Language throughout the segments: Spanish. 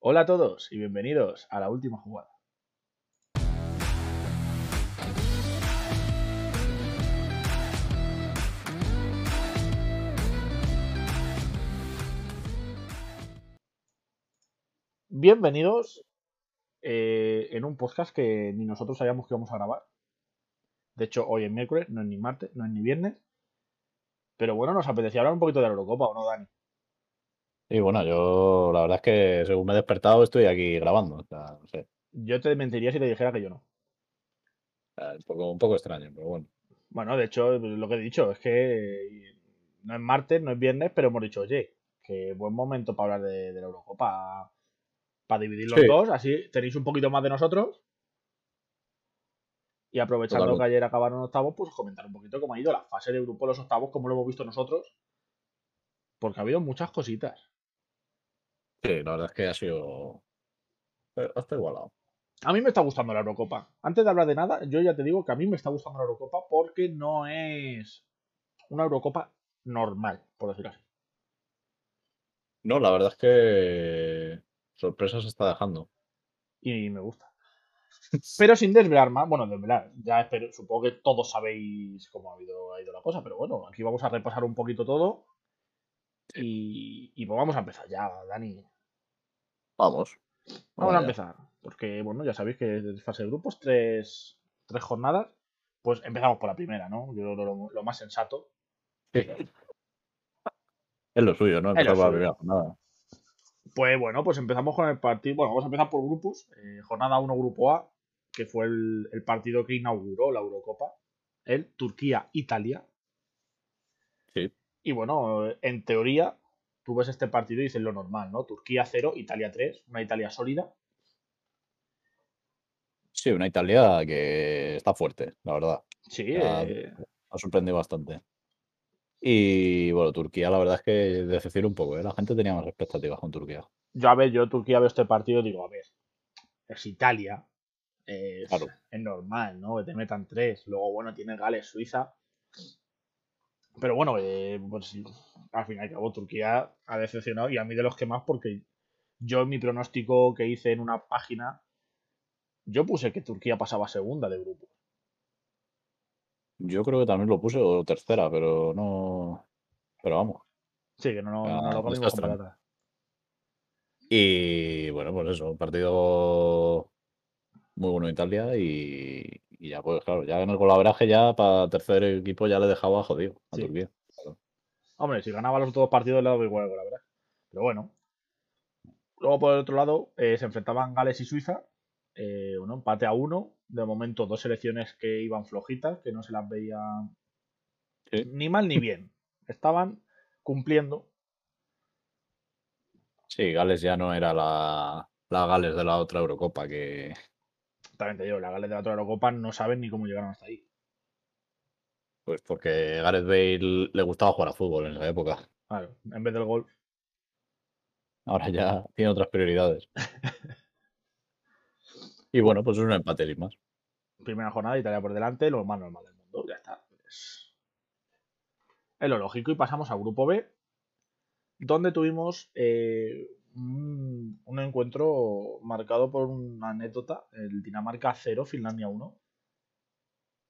Hola a todos y bienvenidos a la última jugada. Bienvenidos eh, en un podcast que ni nosotros sabíamos que íbamos a grabar. De hecho, hoy es miércoles, no es ni martes, no es ni viernes. Pero bueno, nos apetecía hablar un poquito de la Eurocopa, ¿o no, Dani? Y bueno, yo la verdad es que según me he despertado estoy aquí grabando. O sea, no sé. Yo te mentiría si te dijera que yo no. Sea, un, poco, un poco extraño, pero bueno. Bueno, de hecho, lo que he dicho es que no es martes, no es viernes, pero hemos dicho, oye, que buen momento para hablar de, de la Eurocopa. Para dividir los Sí. dos, así tenéis un poquito más de nosotros. Y aprovechando Totalmente. que ayer acabaron octavos, pues comentar un poquito cómo ha ido la fase de grupo los octavos, cómo lo hemos visto nosotros. Porque ha habido muchas cositas. Sí, la verdad es que ha sido. eh, Está igualado. A mí me está gustando la Eurocopa. Antes de hablar de nada, yo ya te digo que a mí me está gustando la Eurocopa porque no es una Eurocopa normal, por decirlo así. No, la verdad es que sorpresas está dejando. Y me gusta. Pero sin desvelar más, bueno, desvelar, ya espero, supongo que todos sabéis cómo ha, habido, ha ido la cosa, pero bueno, aquí vamos a repasar un poquito todo. Y, y pues vamos a empezar ya, Dani. Vamos. Vamos a empezar. Porque, bueno, ya sabéis que es fase de grupos, tres, tres jornadas. Pues empezamos por la primera, ¿no? Yo lo, lo- más sensato. Sí. Es lo suyo, ¿no? Empezar por la primera jornada. Pues bueno, pues empezamos con el partido. Bueno, vamos a empezar por grupos. Eh, jornada 1, grupo A, que fue el, el partido que inauguró la Eurocopa. El Turquía-Italia. Sí. Y bueno, en teoría, tú ves este partido y dices lo normal, ¿no? Turquía 0, Italia 3, una Italia sólida. Sí, una Italia que está fuerte, la verdad. Sí, Ya. eh, Ha sorprendido bastante. Y bueno, Turquía, la verdad es que decepciona un poco, ¿eh? La gente tenía más expectativas con Turquía. yo a ver, yo Turquía veo este partido y digo, a ver, es Italia. Es, Claro. es normal, ¿no? Que te metan tres. Luego, bueno, tiene Gales, Suiza. Pero bueno, eh, pues al fin y al cabo Turquía ha decepcionado y a mí de los que más porque yo en mi pronóstico que hice en una página, yo puse que Turquía pasaba segunda de grupo. Yo creo que también lo puse o tercera, pero no. Pero vamos. Sí, que no, no, Ah, no lo. Y bueno, pues eso, un partido muy bueno en Italia y, y ya pues claro, ya en el golaveraje ya para tercer equipo ya le dejaba jodido a Sí. Turquía. Hombre, si ganaba los dos partidos le daba igual, la verdad. Pero bueno. Luego por el otro lado eh, se enfrentaban Gales y Suiza. Eh, bueno, empate a uno. De momento dos selecciones que iban flojitas, que no se las veía Sí. ni mal ni bien. Estaban cumpliendo. Sí, Gales ya no era la, la Gales de la otra Eurocopa que También te digo, la Gales de la Eurocopa no saben ni cómo llegaron hasta ahí. pues porque Gareth Bale le gustaba jugar a fútbol en esa época. Claro, en vez del golf. Ahora ya tiene otras prioridades. Y bueno, pues es un empate sin más. Primera jornada, Italia por delante, lo más normal del mundo. Ya está. Es, es lo lógico. Y pasamos al grupo B, donde tuvimos eh, un, un encuentro marcado por una anécdota: el Dinamarca 0, Finlandia 1.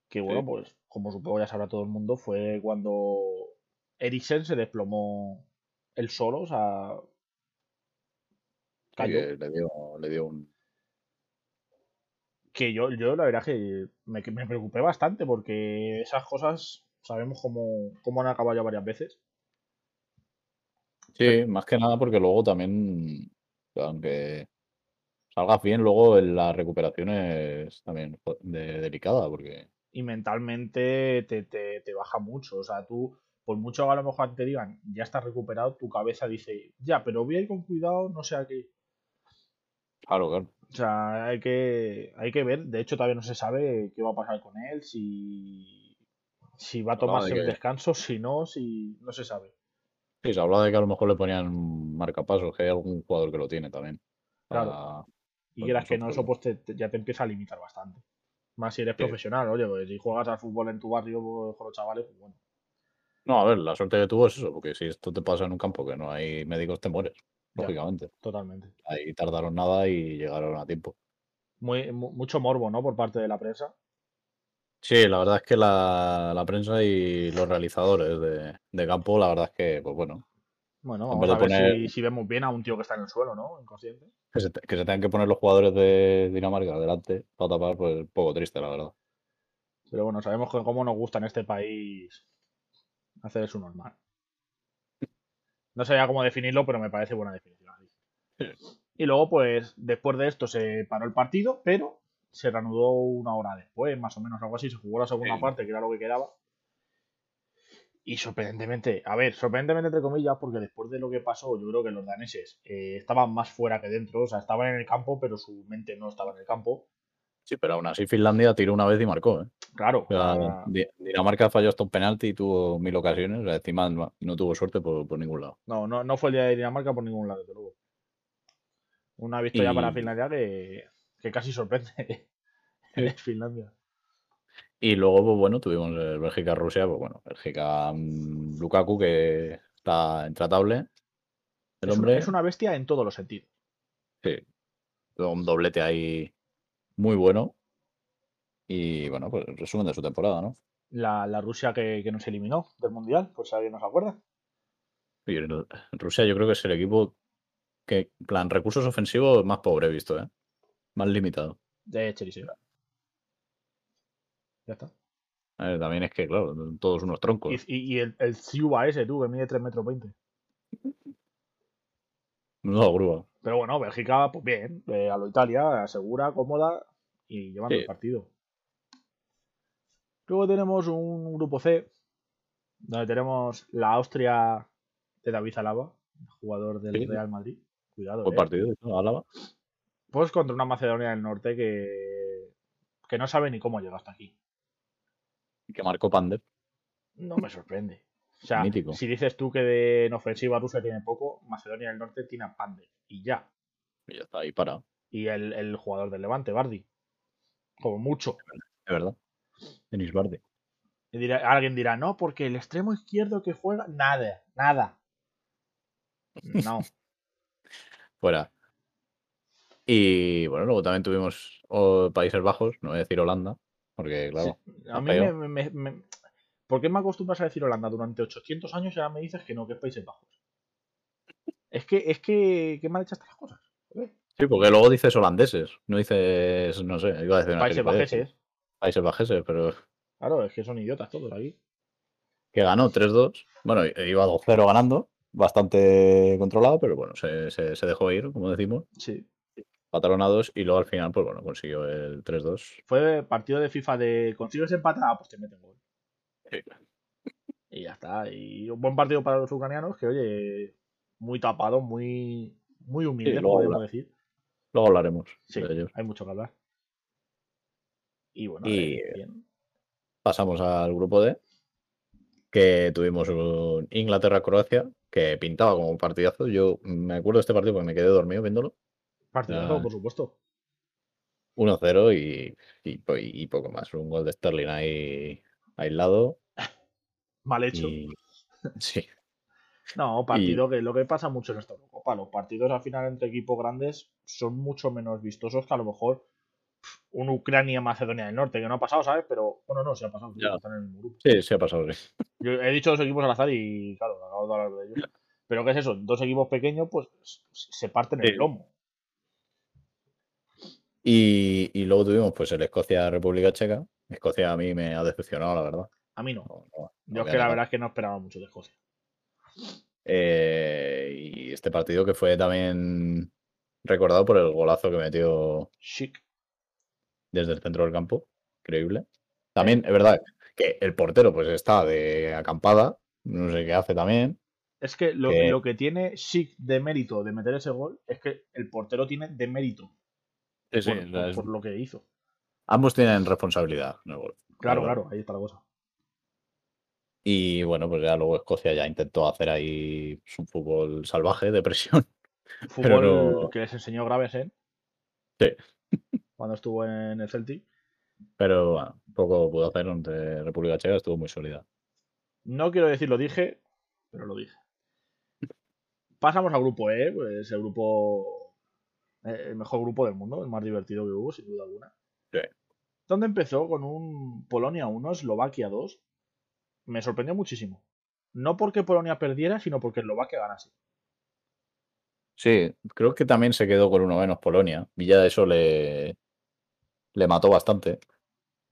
Que bueno, Sí. pues como supongo ya sabrá todo el mundo, fue cuando Eriksen se desplomó él solo, o sea. Cayó. le dio, le dio un. que yo, yo la verdad que me, me preocupé bastante porque esas cosas sabemos cómo, cómo han acabado ya varias veces. Sí, más que nada porque luego también, aunque salgas bien, luego en la recuperación es también de- delicada, porque Y mentalmente te, te, te baja mucho. O sea, tú, por mucho a lo mejor te digan, ya estás recuperado, tu cabeza dice, ya, pero voy a ir con cuidado, no sé a qué. claro, claro. O sea, hay que, hay que ver. De hecho, todavía no se sabe qué va a pasar con él, si, si va a de tomarse un que- descanso, si no, si no se sabe. Sí, se habla de que a lo mejor le ponían marcapasos, que hay algún jugador que lo tiene también. Claro. para- Y Pues quieras que no, eso pues te- te- ya te empieza a limitar bastante. Más si eres Sí. profesional, oye, pues si juegas al fútbol en tu barrio pues, con los chavales, pues bueno. No, a ver, la suerte que tuvo es eso, porque si esto te pasa en un campo que no hay médicos, te mueres. Ya. lógicamente. Totalmente. Ahí tardaron nada y llegaron a tiempo. Muy, mu- mucho morbo, ¿no? Por parte de la prensa. Sí, la verdad es que la, la prensa y los realizadores de, de campo, la verdad es que, pues bueno, Bueno, En vamos a ver poner- si, si vemos bien a un tío que está en el suelo, ¿no? Inconsciente. que se, te- que se tengan que poner los jugadores de Dinamarca delante para tapar, pues poco triste, la verdad. Pero bueno, sabemos que cómo nos gusta en este país hacer eso normal. No sabía cómo definirlo, pero me parece buena definición. Y luego, pues, después de esto se paró el partido, pero se reanudó una hora después, más o menos, algo así. Se jugó la segunda Sí. parte, que era lo que quedaba. Y sorprendentemente, a ver, sorprendentemente entre comillas, porque después de lo que pasó, yo creo que los daneses eh, estaban más fuera que dentro, o sea, estaban en el campo, pero su mente no estaba en el campo. Sí, pero aún así Finlandia tiró una vez y marcó, ¿eh? Claro, O sea, Di- Dinamarca falló hasta un penalti y tuvo mil ocasiones. O sea, encima no, no tuvo suerte por, por ningún lado. No, no, no fue el día de Dinamarca por ningún lado, desde luego. Una victoria Y- para Finlandia que, que casi sorprende en Finlandia. Y luego, pues bueno, tuvimos el Bélgica-Rusia, pues bueno, Bélgica mm, Lukaku, que está intratable. El Es, un- hombre, es una bestia en todos los sentidos. sí, un doblete ahí muy bueno. Y bueno, pues resumen de su temporada, ¿no? La, la Rusia que, que nos eliminó del Mundial, si alguien nos acuerda. Y el- Rusia yo creo que es el equipo que, en plan, recursos ofensivos más pobre he visto, ¿eh? Más limitado. De Cheriseo. Ya está. También es que, claro, todos unos troncos. Y, y- y el, el Ciuba ese, tú, que mide 3 metros 20. No, grúa. Pero bueno, Bélgica, pues bien, eh, a lo Italia, segura, cómoda y llevando Sí. el partido. Luego tenemos un grupo C, donde tenemos la Austria de David Alaba, jugador del Sí. Real Madrid. Cuidado, Buen eh. partido, ¿no? Álava. Contra una Macedonia del Norte que, que no sabe ni cómo llegó hasta aquí. Que marcó Pander. No me sorprende. O sea, Mítico. si dices tú que de en ofensiva Rusia tiene poco, Macedonia del Norte tiene a Pander. Y ya. Y ya está ahí para. Y el, el jugador del Levante, Bardi. Como mucho. Es verdad. Denis Bardi. Y dirá- alguien dirá, no, porque el extremo izquierdo que juega, nada, nada. No. Fuera. Y bueno, luego también tuvimos oh, Países Bajos, no voy a decir Holanda, porque claro, Sí, A mí me, me- me- ¿Por qué me acostumbras a decir Holanda durante 800 años y ahora me dices que no, que es Países Bajos? Es que, es que, qué mal hechas estas cosas. joder. sí, porque luego dices holandeses, no dices, no sé, iba a decir Países Bajeses. Países Bajeses, pero Claro, es que son idiotas todos aquí. que ganó 3-2. Bueno, iba 2-0 ganando, bastante controlado, pero bueno, se, se- se dejó ir, como decimos, Sí. Patronados, y luego al final, pues bueno, consiguió el 3-2. Fue partido de FIFA de consigues empatar, ah, pues te meten gol. Sí. Y ya está. Y un buen partido para los ucranianos que, oye, muy tapado, muy, muy humilde, luego podemos decir. Luego hablaremos Sí, de ellos. hay mucho que hablar. Y bueno, Y- bien. Pasamos al grupo D, que tuvimos un Inglaterra-Croacia, que pintaba como un partidazo. Yo me acuerdo de este partido porque me quedé dormido viéndolo. Partidazo, ya. por supuesto. 1-0 y, y, po- y poco más. Un gol de Sterling ahí aislado. Mal hecho. Y... Sí, No, partido que lo que pasa mucho en esta Eurocopa. Los partidos al final entre equipos grandes son mucho menos vistosos que a lo mejor un Ucrania-Macedonia del Norte, que no ha pasado, ¿sabes? Pero bueno, no, sí ha pasado. sí, Ya. Están en el mismo grupo. sí, sí ha pasado. sí. Yo he dicho dos equipos al azar y claro, acabo de hablar de ellos. Pero ¿qué es eso? Dos equipos pequeños, pues se parten el lomo. Y, y luego tuvimos pues el Escocia-República Checa. Escocia a mí me ha decepcionado, la verdad. A mí no. No, no, Yo es que la verdad es que no esperaba mucho de Escocia. Eh, y este partido que fue también recordado por el golazo que metió Chic. desde el centro del campo. Increíble. También es verdad que el portero pues está de acampada. No sé qué hace también. Es que lo, Que- lo que tiene Chic de mérito de meter ese gol es que el portero tiene de mérito Sí, por, o sea, por- es- por lo que hizo. ambos tienen responsabilidad. Claro, Claro. claro, ahí está la cosa. Y bueno, pues ya luego Escocia ya intentó hacer ahí un fútbol salvaje de presión. Fútbol no- que les enseñó Gravesen Sí. cuando estuvo en el Celtic. Pero bueno, poco pudo hacer ante República Checa, estuvo muy sólida. No quiero decir lo dije, pero lo dije. pasamos al grupo E, pues el grupo. Eh, El mejor grupo del mundo, el más divertido que hubo, sin duda alguna. Sí. Donde empezó con un Polonia 1, Eslovaquia 2. Me sorprendió muchísimo. No porque Polonia perdiera, sino porque Eslovaquia ganase. Sí, creo que también se quedó con uno menos Polonia. Y ya eso le, le mató bastante.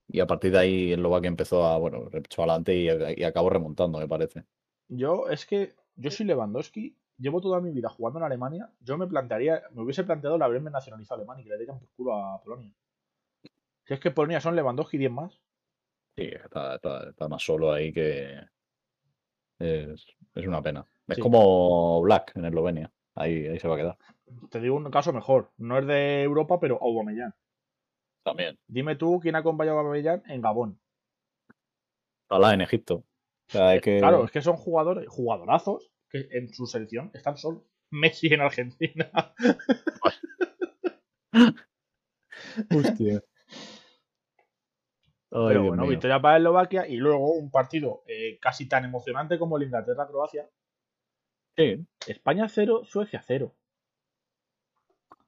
Y a partir de ahí Eslovaquia empezó a, bueno, echó adelante y, y acabó remontando, me parece. Yo, es que yo soy Lewandowski, llevo toda mi vida jugando en Alemania. Yo me plantearía, me hubiese planteado el haberme nacionalizado alemán y que le dieran por culo a Polonia. Si es que Polonia son Lewandowski y 10 más. Sí, está, está- está más solo ahí que es, es una pena. Es Sí. como Black en Eslovenia. Ahí, ahí se va a quedar. Te digo un caso mejor. No es de Europa, pero Aubameyang. También. Dime tú quién ha acompañado a Aubameyang en Gabón. Salah en Egipto. O sea, hay que... Claro, es que son jugadores, jugadorazos que en su selección están solos. Messi en Argentina. Hostia. Ay, Pero bueno, victoria para Eslovaquia y luego un partido eh, casi tan emocionante como el Inglaterra-Croacia. Sí, España 0, Suecia 0.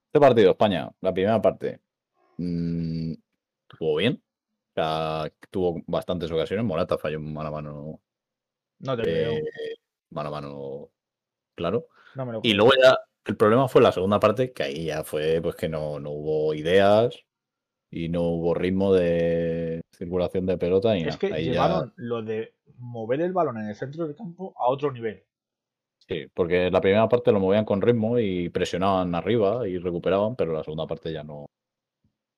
Este partido, España, la primera parte, mm, estuvo bien. O sea, tuvo bastantes ocasiones. Morata falló un mano No te creo. Mano a mano, claro. No me lo Y luego ya, el problema fue la segunda parte, que ahí ya fue pues que no, no hubo ideas y no hubo ritmo de circulación de pelota y Es nada. que Ahí ya, llevaron lo de mover el balón en el centro del campo a otro nivel. sí, porque la primera parte lo movían con ritmo y presionaban arriba y recuperaban, pero la segunda parte ya no.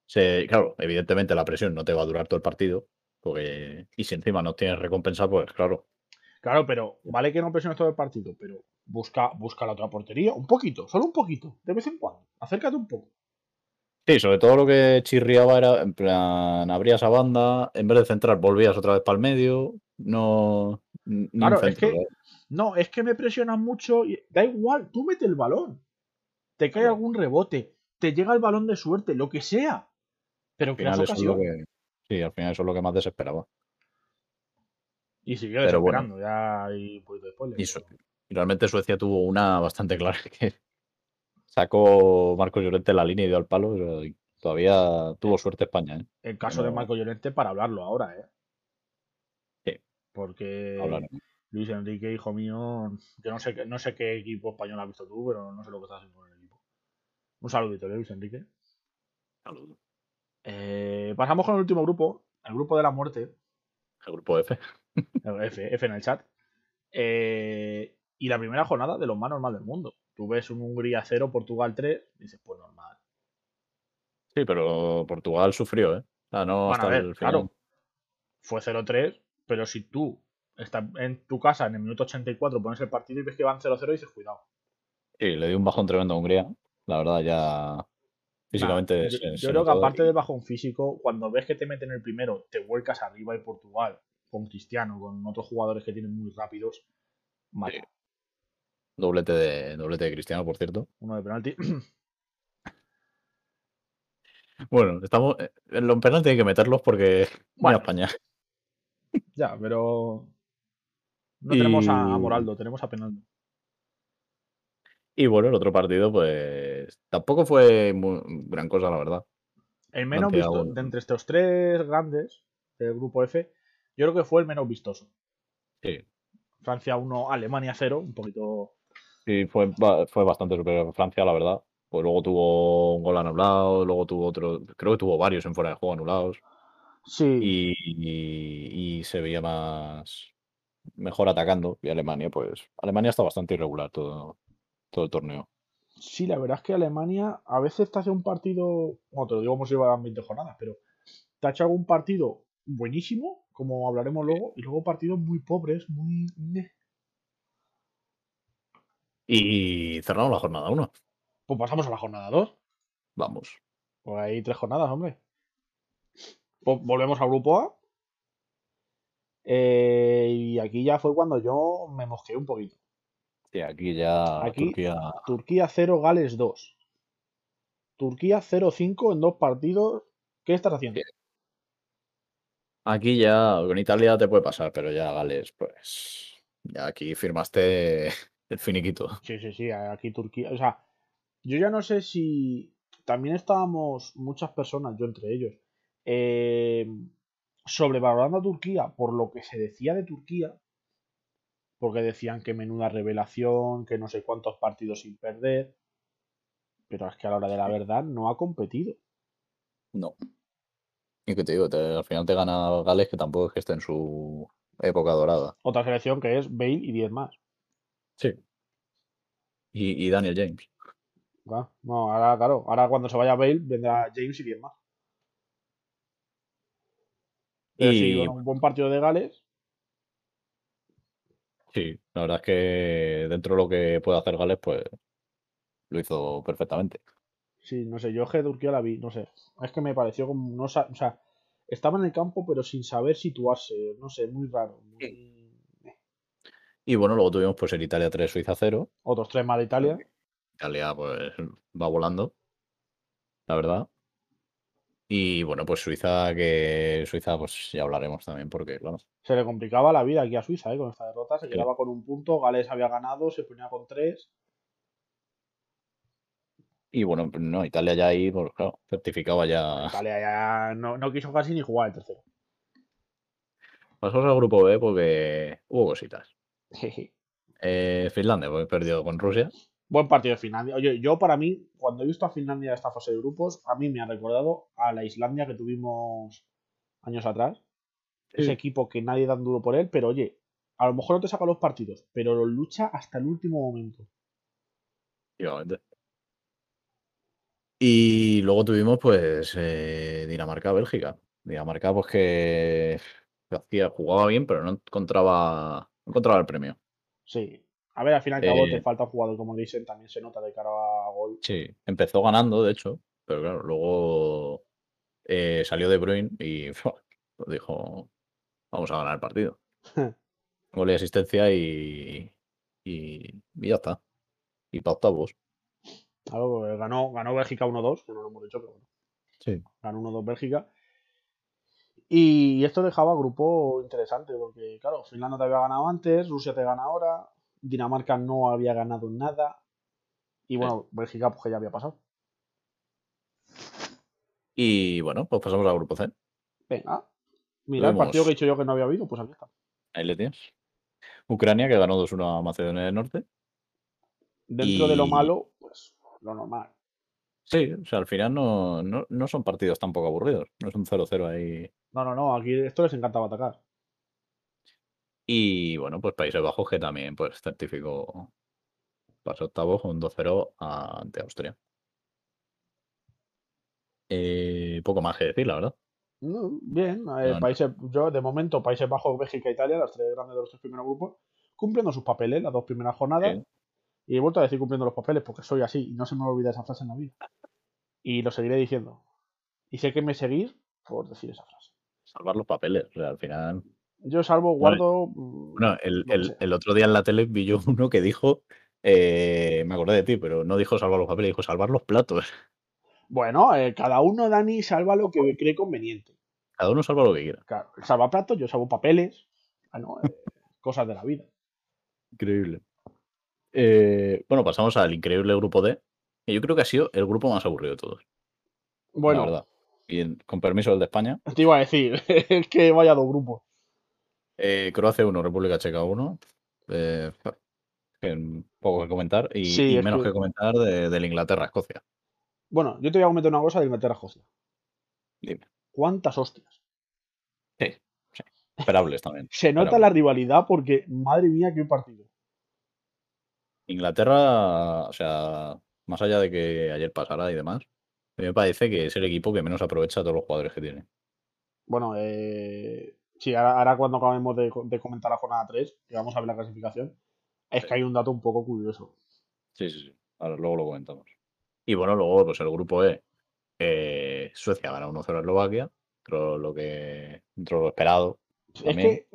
Se, claro, evidentemente la presión no te va a durar todo el partido, porque y si encima no tienes recompensa, pues claro. Claro, pero vale que no presiones todo el partido, pero busca, busca la otra portería. Un poquito, solo un poquito, de vez en cuando. Acércate un poco. Sí, sobre todo lo que chirriaba era, en plan, abrías a banda, en vez de centrar, volvías otra vez para el medio, no... Claro, es que- ¿eh? No, es que me presionan mucho. Y... Da igual, tú mete el balón. Te cae algún rebote, te llega el balón de suerte, lo que sea. Pero Al creas final eso es lo ocasión. que... Sí, al final eso es lo que más desesperaba. Y sigue Pero bueno. desesperando, ya hay un poquito de spoiler. Y, pero- Su- y realmente Suecia tuvo una bastante clara que sacó Marcos Llorente la línea y dio al palo. y todavía tuvo suerte España, ¿eh? El caso de Marco Llorente para hablarlo ahora, ¿eh? Sí. Porque Hablaremos. Luis Enrique, hijo mío, yo no sé, qué- no sé qué equipo español has visto tú, pero no sé lo que estás haciendo con el equipo. Un saludito, ¿eh, Luis Enrique. Saludos. Eh, pasamos con el último grupo, el grupo de la muerte, El grupo F. F, F en el chat. Eh, y la primera jornada de los más normal del mundo. Tú ves un Hungría 0, Portugal 3, y dices, pues normal. Sí, pero Portugal sufrió, ¿eh? O sea, no Bueno, hasta a ver, el final. claro, fue 0-3, pero si tú estás en tu casa en el minuto 84, pones el partido y ves que van 0-0 y dices, cuidado. Sí, le dio un bajón tremendo a Hungría. La verdad, ya físicamente. Nah, yo, se- yo creo que aparte del bajón físico, cuando ves que te meten el primero, te vuelcas arriba y Portugal, con Cristiano, con otros jugadores que tienen muy rápidos, mata. Sí. Doblete de, doblete de Cristiano, por cierto. Uno de penalti. Bueno, estamos. eh, En los penaltis hay que meterlos porque. Bueno. España. ya, pero. No tenemos a, a Moraldo, tenemos a Penaldo. Y bueno, el otro partido, pues. Tampoco fue muy- gran cosa, la verdad. El menos visto de entre estos tres grandes del grupo F, yo creo que fue el menos vistoso. Sí. Francia 1, Alemania 0, un poquito. Sí, fue, fue bastante superior a Francia, la verdad. Pues luego tuvo un gol anulado, luego tuvo otro. Creo que tuvo varios en fuera de juego anulados. Sí, Y, y- y se veía más. Mejor atacando. Y Alemania, pues. Alemania está bastante irregular todo, todo el torneo. sí, la verdad es que Alemania a veces te hace un partido. Bueno, te lo digo como si llevaran 20 jornadas, pero te ha hecho algún partido buenísimo, como hablaremos luego, y luego partidos muy pobres, muy. Y cerramos la jornada 1. Pues pasamos a la jornada 2. Vamos. Pues hay tres jornadas, hombre. Pues volvemos al grupo A. Eh, y aquí ya fue cuando yo me mosqueé un poquito. Sí, aquí ya Aquí- Turquía. Turquía 0, Gales 2. Turquía 0-5 en dos partidos. ¿Qué estás haciendo? Aquí ya con Italia te puede pasar, pero ya Gales, pues. Ya aquí firmaste el finiquito. Sí, sí, sí, aquí Turquía. O sea, yo ya no sé si. También estábamos muchas personas, yo entre ellos, eh, sobrevalorando a Turquía por lo que se decía de Turquía, porque decían que menuda revelación, que no sé cuántos partidos sin perder, pero es que a la hora de la verdad no ha competido. No. Y que te digo, al final te gana Gales, que tampoco es que esté en su época dorada. Otra selección que es Bale y 10 más. Sí. Y, Daniel James. no, ahora, claro, ahora cuando se vaya Bale vendrá James y 10 más. y un buen partido de Gales. Sí, la verdad es que dentro de lo que puede hacer Gales, pues lo hizo perfectamente. Sí, no sé, yo que Turquía la vi, no sé. Es que me pareció como. No, o sea, estaba en el campo, pero sin saber situarse. No sé, muy raro. Y bueno, luego tuvimos pues en Italia 3, Suiza 0. Otros tres más de Italia. Italia pues va volando, la verdad. Y bueno, pues Suiza, que Suiza, pues ya hablaremos también, porque claro. Se le complicaba la vida aquí a Suiza, ¿eh? Con esta derrota. Se quedaba con un punto, Gales había ganado, se ponía con tres. Y bueno, pues no, Italia ya ahí, pues claro, certificaba ya. Italia ya no, no quiso casi ni jugar el tercero. Pasamos al grupo B porque hubo cositas. eh, Finlandia, pues perdido con Rusia. Buen partido de Finlandia. Oye, yo para mí, cuando he visto a Finlandia en esta fase de grupos, a mí me ha recordado a la Islandia que tuvimos años atrás. Ese equipo que nadie da duro por él, pero oye, a lo mejor no te saca los partidos, pero lo lucha hasta el último momento. Y luego tuvimos, pues, eh, Dinamarca-Bélgica. Dinamarca, pues que hacía, jugaba bien, pero no encontraba, no encontraba el premio. Sí. A ver, al final cabo te eh falta un jugador como dicen, también se nota de cara a gol. Sí, empezó ganando, de hecho, pero claro, luego eh, salió De Bruyne y dijo, vamos a ganar el partido. Gol y asistencia y, y, ya está. Y para octavos. Claro, pues, ganó, ganó Bélgica 1-2, que no lo hemos dicho, pero bueno. Sí. Ganó 1-2 Bélgica. Y esto dejaba grupo interesante, porque claro, Finlandia te había ganado antes, Rusia te gana ahora, Dinamarca no había ganado nada, y bueno, Bélgica pues ya había pasado. Y bueno, pues pasamos al grupo C. Venga. Mira, el partido que he dicho yo que no había habido, pues aquí está. Ahí le tienes. Ucrania que ganó 2-1 a Macedonia del Norte. Dentro de lo malo, lo normal. Sí, o sea, al final no, no, son partidos tampoco aburridos. No es un 0-0 ahí. No, no, no. Aquí esto les encantaba atacar. Y bueno, pues Países Bajos que también pues certificó pasó octavo con 2-0 ante Austria. Eh, poco más que decir, la verdad. bien, países, yo de momento Países Bajos, Bélgica, Italia, las tres grandes de los tres primeros grupos, cumpliendo sus papeles las dos primeras jornadas. Y he vuelto a decir cumpliendo los papeles porque soy así y no se me olvida esa frase en la vida. Y lo seguiré diciendo. Y sé que me seguir por decir esa frase. Salvar los papeles, o sea, al final. Yo salvo, guardo. Bueno, mm, el, otro día en la tele vi yo uno que dijo. Eh, me acordé de ti, pero no dijo salvar los papeles, dijo salvar los platos. Bueno, eh, cada uno, Dani, salva lo que cree conveniente. Cada uno salva lo que quiera. Claro, salva platos, yo salvo papeles. Bueno, eh, cosas de la vida. Increíble. Eh, bueno, pasamos al increíble grupo D. Que yo creo que ha sido el grupo más aburrido de todos. Bueno. La verdad. Y con permiso del de España. Te iba a decir, es que vaya dos grupos. Eh, Croacia 1, República Checa 1. Eh, poco que comentar. Y, menos que... comentar de, de, la Inglaterra-Escocia. Bueno, yo te voy a comentar una cosa de Inglaterra-Escocia. Dime. ¿Cuántas hostias? Sí, sí. Esperables también. Se nota la rivalidad porque, madre mía, qué partido. Inglaterra, o sea, más allá de que ayer pasara y demás, me parece que es el equipo que menos aprovecha a todos los jugadores que tiene. Bueno, eh, sí, ahora, cuando acabemos de, comentar la jornada 3, que vamos a ver la clasificación, es que hay un dato un poco curioso. Sí, sí, sí. Ahora luego lo comentamos. Y bueno, luego, pues el grupo E, eh, Suecia gana 1-0 a Eslovaquia, dentro lo que, dentro lo esperado. Es que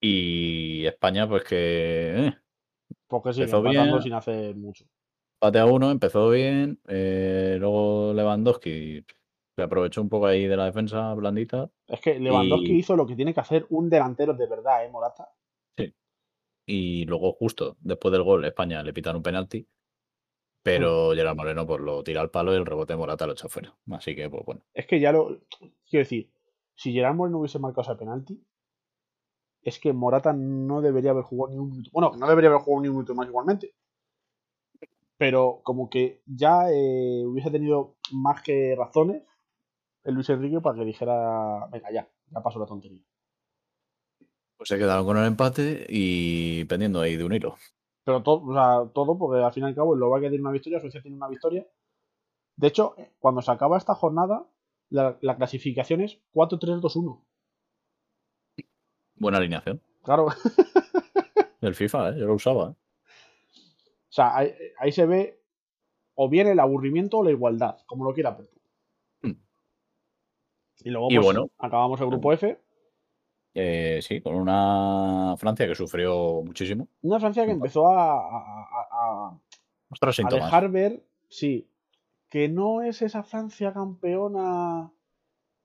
y España, pues que. Eh, Porque sí, empezó bien, sin hacer mucho. Pate a uno, empezó bien. Eh, luego Lewandowski se aprovechó un poco ahí de la defensa blandita. Es que Lewandowski hizo lo que tiene que hacer un delantero de verdad, ¿eh, Morata? Sí. y luego justo después del gol España le pitan un penalti, pero Gerard Moreno pues lo tira al palo y el rebote de Morata lo echa fuera. Así que pues bueno. Es que ya lo. Quiero decir, si Gerard Moreno hubiese marcado ese penalti, es que Morata no debería haber jugado ni un minuto. Bueno, no debería haber jugado ni un minuto más igualmente. Pero como que ya eh, hubiese tenido más que razones el Luis Enrique para que dijera, venga, ya, ya pasó la tontería. Pues se quedaron con el empate y pendiendo ahí de un hilo. Pero todo, o sea, todo porque al fin y al cabo Eslovaquia tiene una victoria, Suecia tiene una victoria. De hecho, cuando se acaba esta jornada, la, la clasificación es 4-3-2-1. Buena alineación. Claro. Del FIFA, ¿eh? yo lo usaba. ¿eh? O sea, ahí, ahí se ve o bien el aburrimiento o la igualdad, como lo quiera ver. Mm. Y luego, Y pues, bueno. acabamos el grupo F. Eh, sí, con una Francia que sufrió muchísimo. Una Francia que empezó a, a- a- dejar ver, sí, que no es esa Francia campeona.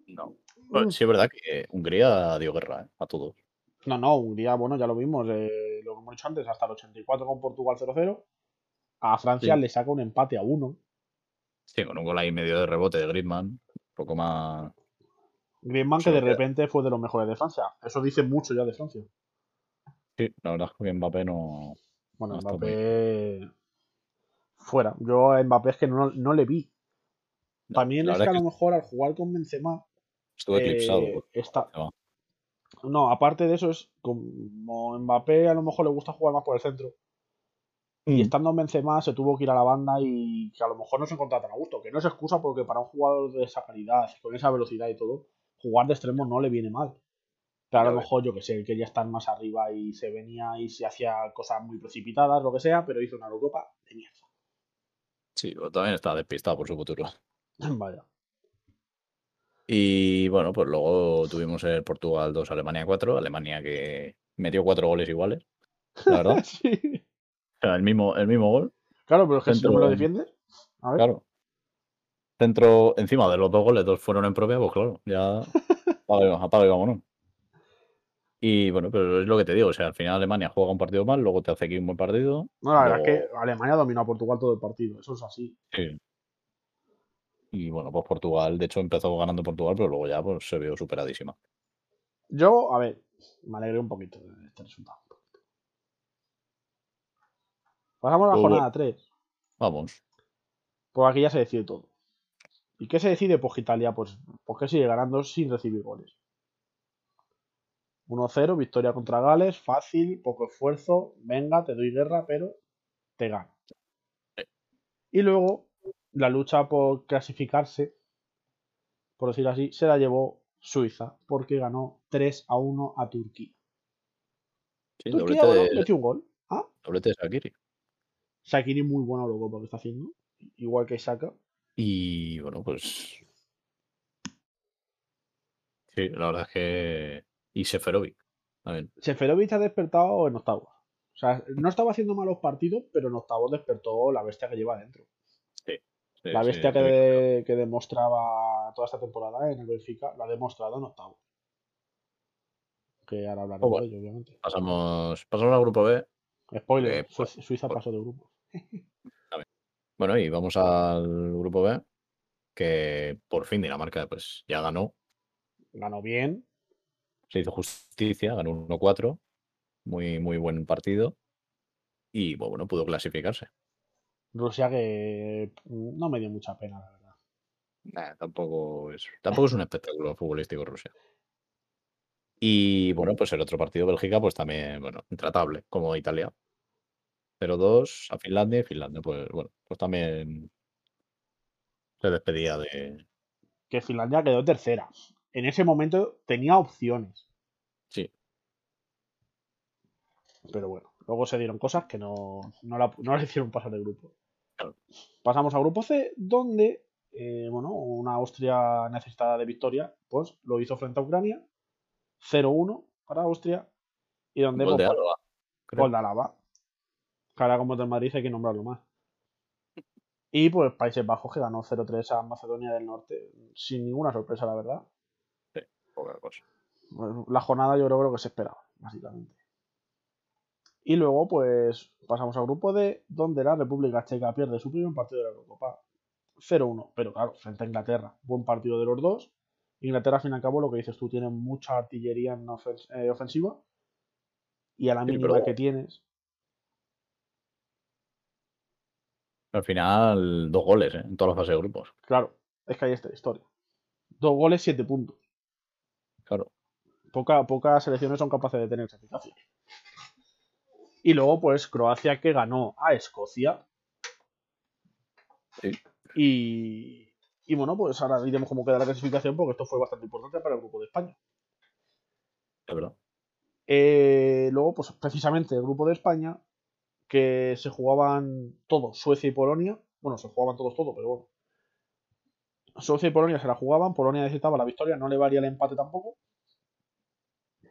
No. Bueno, Mm. sí, es verdad que Hungría dio guerra ¿eh? a todos. No, no, Hungría, bueno, ya lo vimos, eh, lo que hemos dicho antes, hasta el 84 con Portugal 0-0. A Francia Sí. le saca un empate a uno. Sí, con un gol ahí medio de rebote de Griezmann. Un poco más. Griezmann que de repente fue de los mejores de Francia. Eso dice mucho ya de Francia. Sí, la verdad es que Mbappé no. Bueno, No Mbappé fuera. Yo a Mbappé es que no, no le vi. También la es que a lo mejor al jugar con Benzema estuvo eh, eclipsado. está, Benzema. No, aparte de eso es como Mbappé a lo mejor le gusta jugar más por el centro. Y Mm. estando en Benzema se tuvo que ir a la banda y que a lo mejor no se encontraba tan a gusto. Que no es excusa porque para un jugador de esa calidad, con esa velocidad y todo, jugar de extremo no le viene mal. Pero a lo mejor, yo que sé, él quería estar más arriba y se venía y se hacía cosas muy precipitadas, lo que sea, pero hizo una Eurocopa de mierda. Sí, también está despistado por su futuro. Vaya. Y bueno, pues luego tuvimos el Portugal 2, Alemania 4. Alemania que metió cuatro goles iguales. La verdad. sí. O sea, el mismo, el mismo gol. Claro, pero es que si no me lo defiendes. A ver. Claro. Centro, encima de los dos goles, dos fueron en propia, pues claro, ya apaga y- vámonos. Y bueno, pero es lo que te digo, o sea, al final Alemania juega un partido mal, luego te hace aquí un buen partido. No, la verdad es que Alemania dominó a Portugal todo el partido. Eso es así. Sí. Y bueno, pues Portugal, de hecho empezó ganando Portugal, pero luego ya pues se vio superadísima. Yo, a ver, me alegré un poquito de este resultado. Pasamos a la jornada 3. Vamos. Pues aquí ya se decide todo. ¿Y qué se decide? Pues Italia, pues, pues que sigue ganando sin recibir goles. 1-0, victoria contra Gales, fácil, poco esfuerzo, venga, te doy guerra, pero te gano. Y luego, la lucha por clasificarse, por decir así, se la llevó Suiza, porque ganó 3 a 1 a Turquía. Sí, Turquía, doblete bueno, de, un gol. Ah, doblete de Shaqiri. Shakiri muy buena luego lo que está haciendo. Igual que Shaka. Y bueno, pues. Sí, la verdad es que. Y Seferovic. También. Seferovic ha despertado en octavos. O sea, no estaba haciendo malos partidos, pero en octavos despertó la bestia que lleva dentro. Sí, La bestia sí, que, de- que demostraba toda esta temporada en el Benfica, la ha demostrado en octavos. Que ahora hablaremos Oh, bueno. de ello, obviamente. Pasamos, pasamos al grupo B. Spoiler, Eh, pues- Suiza pues- pasó de grupo. Bueno, y vamos al grupo B. Que por fin Dinamarca pues ya ganó. Ganó bien. Se hizo justicia, ganó 1-4. Muy, muy buen partido. Y pues, bueno, pudo clasificarse. Rusia que mm, no me dio mucha pena, la verdad. Nah, tampoco es, tampoco es un espectáculo futbolístico Rusia. Y bueno, pues el otro partido, Bélgica, pues también, bueno, intratable, como Italia. 0-2 a Finlandia y Finlandia, pues bueno, pues también se despedía de. Que Finlandia quedó tercera. En ese momento tenía opciones. Sí, Pero bueno, luego se dieron cosas que no, no, la- no le hicieron pasar de grupo. Pasamos al grupo C, donde eh, bueno, una Austria necesitada de victoria, pues lo hizo frente a Ucrania. 0-1 para Austria. Y donde gol de creo. gol de Alaba. Ahora como del Madrid hay que nombrarlo más. Y pues Países Bajos que ganó 0-3 a Macedonia del Norte. Sin ninguna sorpresa, la verdad. Poca cosa. La jornada yo creo que se esperaba, básicamente. Y luego, pues, pasamos al grupo D, donde la República Checa pierde su primer partido de la Eurocopa. 0-1, pero claro, frente a Inglaterra. Buen partido de los dos. Inglaterra, al fin y al cabo, lo que dices tú, tiene mucha artillería en ofens eh, ofensiva. Y a la Sí, mínima que tienes, Al final, dos goles, ¿eh? En todas las fases de grupos. claro, es que hay esta historia. Dos goles, siete puntos. Claro. Poca, pocas selecciones son capaces de tener esa eficacia. Y luego, pues, Croacia que ganó a Escocia. Sí. Y, y bueno, pues ahora diremos cómo queda la clasificación, porque esto fue bastante importante para el grupo de España. Es verdad. Eh, luego, pues precisamente el grupo de España, que se jugaban todos, Suecia y Polonia. Bueno, se jugaban todos todos, pero bueno. Suecia y Polonia se la jugaban, Polonia necesitaba la victoria, no le valía el empate tampoco.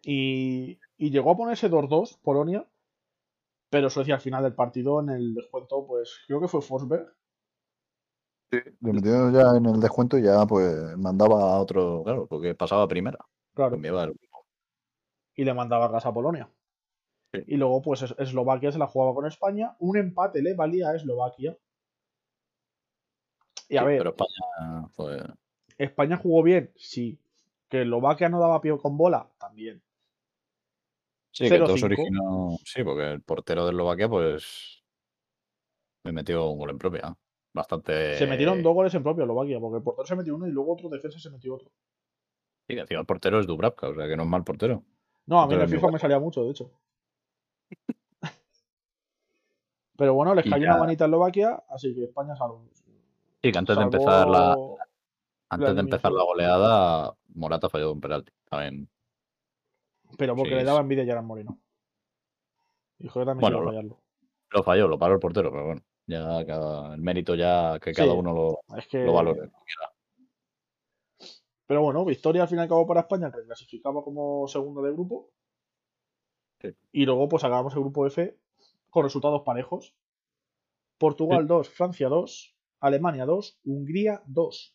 Y, y llegó a ponerse 2-2 Polonia, pero Suecia al final del partido, en el descuento, pues creo que fue Forsberg. Metió ya en el descuento y ya pues mandaba a otro, claro, porque pasaba primera. Claro. El- y le mandaba gas a Polonia. Sí. Y luego, pues es- Eslovaquia se la jugaba con España. Un empate le valía a Eslovaquia. Y a Sí, ver, Pero España pues, ¿España jugó bien? Sí. ¿Que Eslovaquia no daba pie con bola? También. Sí, que todo se 0-5. originó. Sí, porque el portero de Eslovaquia, pues. Me metió un gol en propia. Bastante. Se metieron dos goles en propia Eslovaquia, porque el portero se metió uno y luego otro defensa se metió otro. Sí, que encima el portero es Dubravka, o sea que no es mal portero. No, a mí en el FIFA me salía mucho, de hecho. Pero bueno, les cayó ya- una manita a Eslovaquia, así que España salvó. Sí, que antes de empezar la. Antes de empezar la goleada, Morata falló un penalti. También. Pero porque Sí, le daba envidia a Gerard Moreno. Dijo que también Bueno, iba a lo- fallarlo. Lo falló, lo paró el portero, pero bueno. Ya cada- el mérito ya que cada Sí. uno lo, Es que lo valore. Pero bueno, victoria al fin y al cabo para España, que clasificaba como segundo de grupo. Sí. Y luego pues acabamos el grupo F con resultados parejos. Portugal 2, Francia 2, Alemania 2, Hungría 2.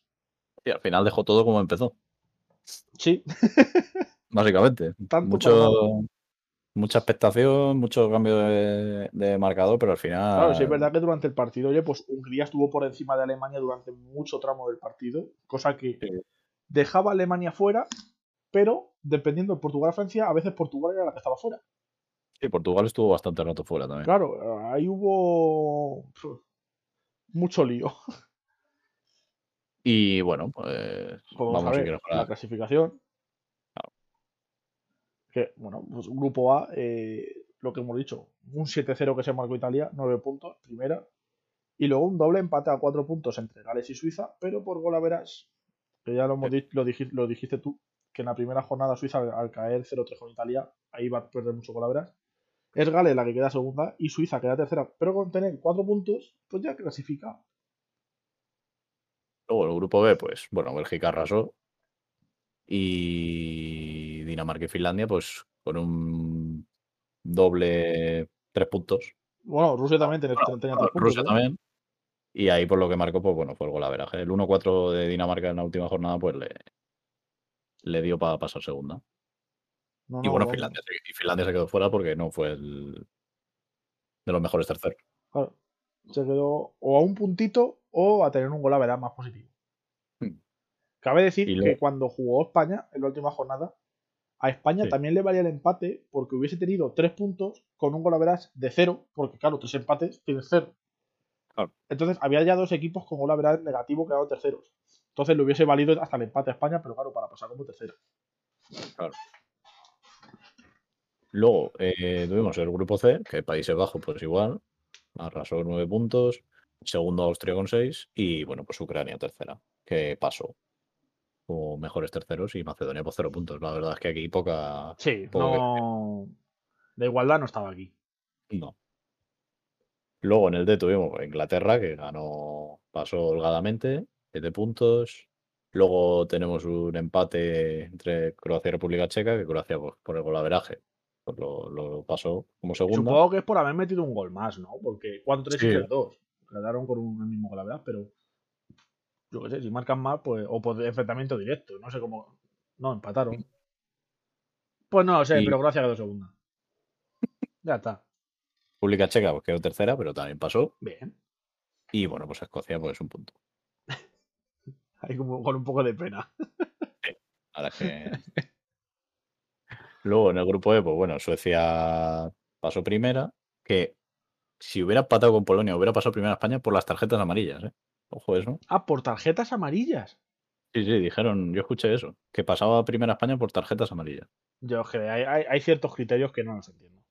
Y al final dejó todo como empezó. Sí, Básicamente. Tanto Mucho, mucha expectación, mucho cambio de, de marcador, pero al final. claro, sí es verdad que durante el partido, oye, pues Hungría estuvo por encima de Alemania durante mucho tramo del partido, cosa que Sí. dejaba a Alemania fuera, pero dependiendo de Portugal-Francia, a veces Portugal era la que estaba fuera. Sí, Portugal estuvo bastante rato fuera también. Claro, ahí hubo mucho lío. Y bueno, pues. Vamos vamos, a ver la clasificación. Que, bueno, pues grupo A, eh, lo que hemos dicho, un 7-0 que se marcó Italia, 9 puntos, primera. Y luego un doble empate a 4 puntos entre Gales y Suiza, pero por gol verás, que ya lo, hemos di- lo, dijiste, lo dijiste tú, que en la primera jornada Suiza al, caer 0-3 con Italia, ahí va a perder mucho gol verás. Es Gales la que queda segunda y Suiza queda tercera, pero con tener 4 puntos, pues ya clasifica. Luego el grupo B, pues, bueno, Bélgica arrasó. Y Dinamarca y Finlandia, pues, con un doble tres puntos. Bueno, Rusia también tenía, tenía tres puntos. Rusia ¿eh? también. Y ahí por lo que marcó, pues bueno, fue el golaveraje. El 1-4 de Dinamarca en la última jornada, pues le, le dio para pasar segunda. No, y no, bueno. Finlandia, y Finlandia se quedó fuera porque no fue el de los mejores terceros. Claro. Se quedó o a un puntito o a tener un gol a verás más positivo. Hmm. Cabe decir que cuando jugó España en la última jornada, a España Sí. también le valía el empate porque hubiese tenido tres puntos con un gol a verás de cero, porque claro, tres empates tienes cero. Claro. Entonces había ya dos equipos con gol a verás negativo quedados terceros. Entonces le hubiese valido hasta el empate a España, pero claro, para pasar como tercero. Luego eh, tuvimos el grupo C, que Países Bajos, pues igual, arrasó nueve puntos. Segundo Austria con seis. Y bueno, pues Ucrania tercera, que pasó. Como mejores terceros y Macedonia por cero puntos. La verdad es que aquí poca. Sí, no. La igualdad no estaba aquí. No. Luego en el D tuvimos Inglaterra, que ganó, pasó holgadamente, siete puntos. Luego tenemos un empate entre Croacia y República Checa, que Croacia pues, por el golaveraje pues lo, lo pasó como segunda. Supongo que es por haber metido un gol más, ¿no? Porque 4-3 Sí. y 3-2. Quedaron con un mismo gol, la verdad, pero. Yo qué sé, si marcan más, pues. O por enfrentamiento directo. No sé cómo. No, empataron. Pues no lo sé, Y- pero Croacia quedó segunda. Ya está. República Checa pues quedó tercera, pero también pasó. Bien. Y bueno, pues Escocia pues un punto. Ahí como con un poco de pena. Ahora es que... Luego en el grupo E, pues bueno, Suecia pasó primera, que si hubiera empatado con Polonia, hubiera pasado primera a España por las tarjetas amarillas, ¿eh? Ojo eso. Ah, por tarjetas amarillas. Sí, sí, dijeron, yo escuché eso, que pasaba a primera España por tarjetas amarillas. Yo que hay, hay- hay ciertos criterios que no los entiendo.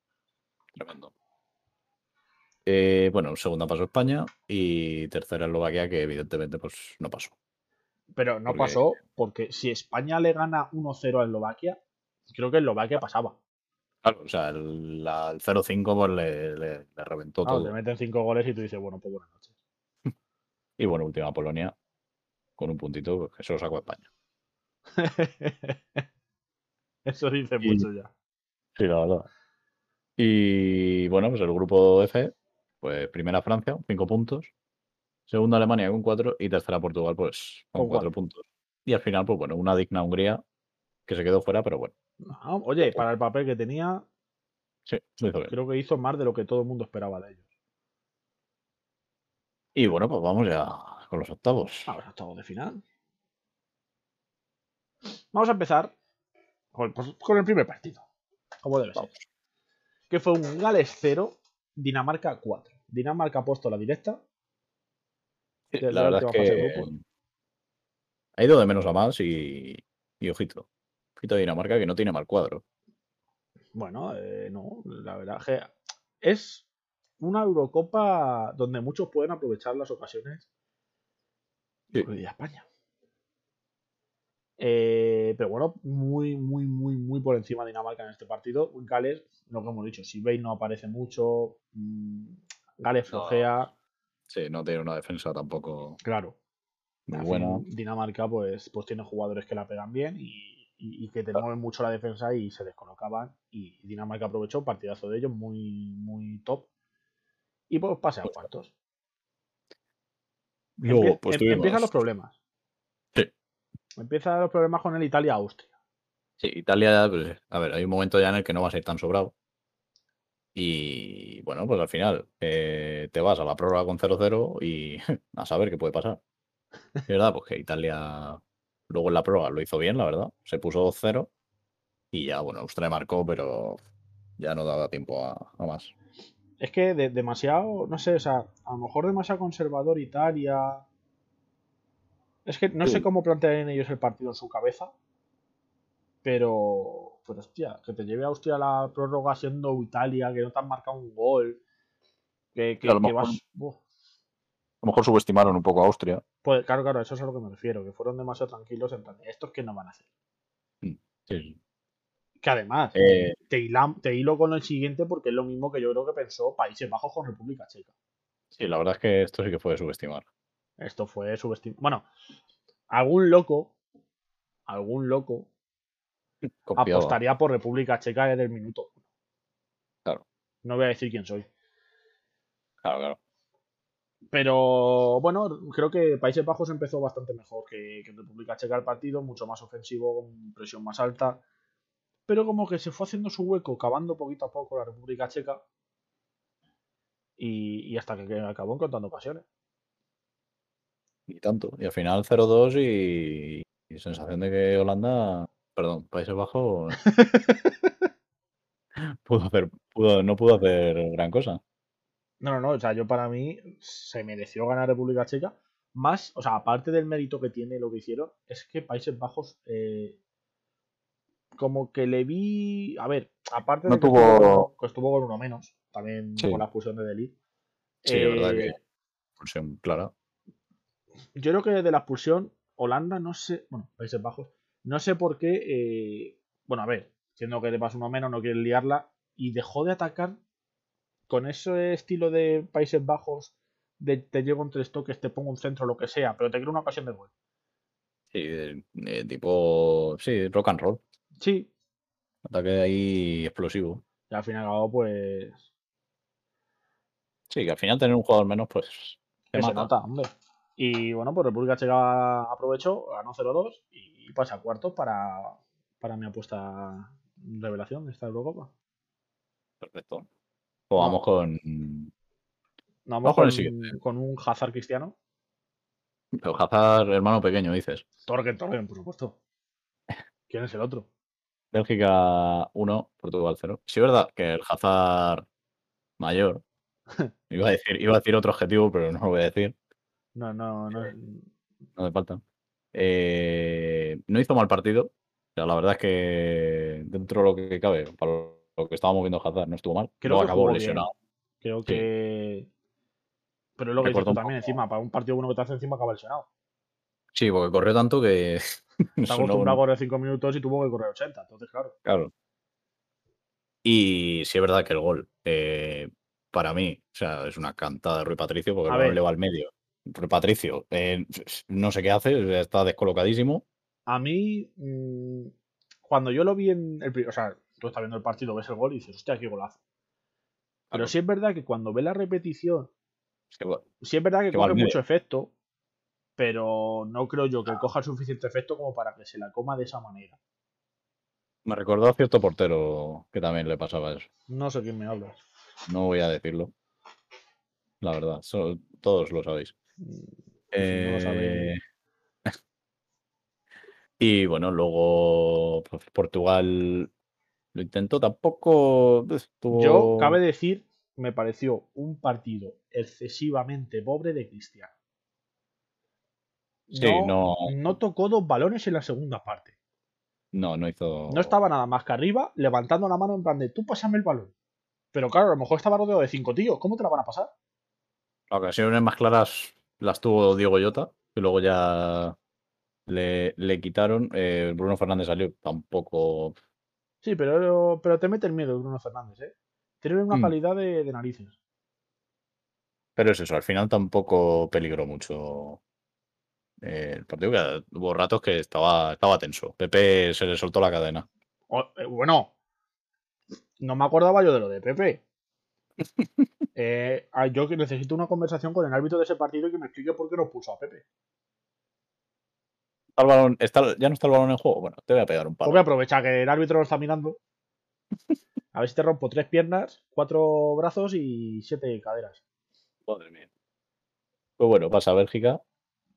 Tremendo. Eh, bueno, segunda pasó España y tercera Eslovaquia, que evidentemente pues no pasó. Pero no Porque- pasó porque si España le gana 1-0 a Eslovaquia, creo que Eslovaquia pasaba. Claro, o sea, el, la- el 0-5 pues le, le- le reventó Claro, todo. te meten 5 goles y tú dices, bueno, pues buenas noches. Y bueno, última Polonia, con un puntito pues, que se lo sacó a España. Eso dice Y- mucho ya. Sí, la verdad. Y bueno, pues el grupo F, pues primera Francia, cinco puntos. Segunda Alemania con cuatro y tercera Portugal, pues con Con cuatro puntos. Y al final, pues bueno, una digna Hungría que se quedó fuera, pero bueno, Ah, Oye, para el papel que tenía, sí, lo hizo bien. creo que hizo más de lo que todo el mundo esperaba de ellos. Y bueno, pues vamos ya con los octavos. Ahora octavos de final. Vamos a empezar con, pues, con el primer partido. Como debe ser. Que fue un Gales 0, Dinamarca 4. Dinamarca ha puesto la directa. De la la verdad es de que ha ido de menos a más y, y ojito. Ojito a Dinamarca que no tiene mal cuadro. Bueno, eh, no, la verdad que es una Eurocopa donde muchos pueden aprovechar las ocasiones. Sí. incluida España. Eh, pero bueno, muy, muy, muy, muy por encima de Dinamarca en este partido. Gales, lo que hemos dicho, si Bale no aparece mucho, mm, Gales No. flojea, Sí, no tiene una defensa tampoco claro. muy buena. Dinamarca pues, pues tiene jugadores que la pegan bien y, y- y que te Claro. mueven mucho la defensa y se descolocaban. Y Dinamarca aprovechó, partidazo de ellos, muy, muy top. Y pues pase a cuartos. Luego, Empie- pues em- tuvimos... Empiezan los problemas. Sí. Empiezan los problemas con el Italia-Austria. Sí, Italia, pues, a ver, hay un momento ya en el que no vas a ir tan sobrado. Y bueno, pues al final eh, te vas a la prórroga con 0-0 y a saber qué puede pasar. Es verdad, pues que Italia luego en la prórroga lo hizo bien, la verdad. Se puso 2-0 y ya, bueno, Austria marcó, pero ya no daba tiempo a, a más. Es que de- demasiado, no sé, o sea, a lo mejor demasiado conservador Italia. Es que no sé cómo plantean ellos el partido en su cabeza. Pero, pero hostia, que te lleve a Austria la prórroga siendo Italia, que no te han marcado un gol. Que, que, A lo que mejor- vas. Uf. A lo mejor subestimaron un poco a Austria. Pues claro, claro, eso es a lo que me refiero, que fueron demasiado tranquilos en plan, estos que no van a hacer. Sí. Que además, Eh, te, hila- te hilo con el siguiente porque es lo mismo que yo creo que pensó Países Bajos con República Checa. sí, la verdad es que esto sí que fue subestimar. Esto fue subestimado. Bueno, algún loco, algún loco apostaría por República Checa desde el minuto. uno. Claro. No voy a decir quién soy. Claro, claro. Pero bueno, creo que Países Bajos empezó bastante mejor que, que República Checa el partido, mucho más ofensivo, con presión más alta. Pero como que se fue haciendo su hueco, cavando poquito a poco la República Checa. Y, y hasta que acabó encontrando ocasiones. Y tanto. Y al final 0-2 y, y sensación de que Holanda, perdón, Países Bajos pudo hacer, pudo, no pudo hacer gran cosa. No, no, no. O sea, yo para mí se mereció ganar República Checa. Más, o sea, aparte del mérito que tiene lo que hicieron, es que Países Bajos, eh, como que le vi. A ver, aparte No de que, tuvo- estuvo, con, que estuvo con uno menos, también Sí. con la expulsión de Delit. Sí, es verdad Eh, que expulsión clara. Yo creo que de la expulsión, Holanda, no sé. Bueno, Países Bajos, no sé por qué. eh, bueno, a ver, siendo que le pasa uno menos, no quieren liarla. Y dejó de atacar con ese estilo de Países Bajos. De te llevo en tres toques, te pongo un centro, lo que sea, pero te creo una ocasión de gol. Sí, tipo, sí, rock and roll. Sí, Ataque ahí explosivo. y al fin y al cabo, pues. Sí, que al final tener un jugador menos, pues. que se nota, hombre. Y bueno, pues República Checa aprovechó, ganó 0-2 y pasa a cuartos para, para mi apuesta revelación de esta Eurocopa. Perfecto. O No. vamos con. No, Vamos vamos con el con, siguiente. con un Hazard cristiano. Pero Hazard, hermano pequeño, dices. Torgen, Torgen, por supuesto. ¿Quién es el otro? Bélgica 1, Portugal 0. Sí, es verdad que el Hazard mayor. Iba a decir, iba a decir otro objetivo, pero no lo voy a decir. No, no, no. No me falta. Eh, no hizo mal partido. O sea, la verdad es que dentro de lo que cabe, para lo que estábamos viendo Hazard, no estuvo mal. Creo Luego que acabó bien. lesionado. Creo que. Pero es lo que dices tú también, encima, para un partido bueno que te hace encima acaba lesionado. Sí, porque corrió tanto que. Está acostumbrado a correr 5 minutos y tuvo que correr 80. Entonces, claro. Claro. Y sí es verdad que el gol, eh, para mí, o sea, es una cantada de Rui Patricio, porque el ver. le va al medio. Rui Patricio, eh, no sé qué hace, está descolocadísimo. A mí, mm, cuando yo lo vi en el O sea, tú estás viendo el partido, ves el gol y dices, hostia, qué golazo. Pero Claro. sí es verdad que cuando ves la repetición, Es que, sí es verdad que Que coge mucho efecto, pero no creo yo que coja suficiente efecto como para que se la coma de esa manera. me recordó a cierto portero que también le pasaba eso. No sé quién me hablas. No voy a decirlo. La verdad, so- todos lo sabéis. Mm, no lo sabéis. Eh, y bueno, luego pues, Portugal lo intentó, tampoco. Yo, cabe decir, me pareció un partido excesivamente pobre de Cristiano. Sí, no, no tocó dos balones en la segunda parte. no, no hizo... No estaba nada más que arriba, levantando la mano en plan de tú pásame el balón. Pero claro, a lo mejor estaba rodeado de cinco tíos. ¿Cómo te la van a pasar? Las ocasiones más claras las tuvo Diego Llota, que luego ya le, le quitaron. Eh, Bruno Fernández salió tampoco. Sí, pero, pero te mete el miedo Bruno Fernández, ¿eh? Tiene una Mm. calidad de, de narices. Pero es eso, al final tampoco peligró mucho eh, el partido. Que hubo ratos que estaba, estaba tenso. Pepe se le soltó la cadena. Eh, bueno, no me acordaba yo de lo de Pepe. Eh, ah, yo necesito una conversación con el árbitro de ese partido y que me explique por qué no puso a Pepe. Está el balón- está- ¿Ya no está el balón en juego? Bueno, te voy a pegar un Pues palo. voy a aprovechar que el árbitro lo está mirando. A ver si te rompo tres piernas, cuatro brazos y siete caderas. Madre mía. Pues bueno, pasa a Bélgica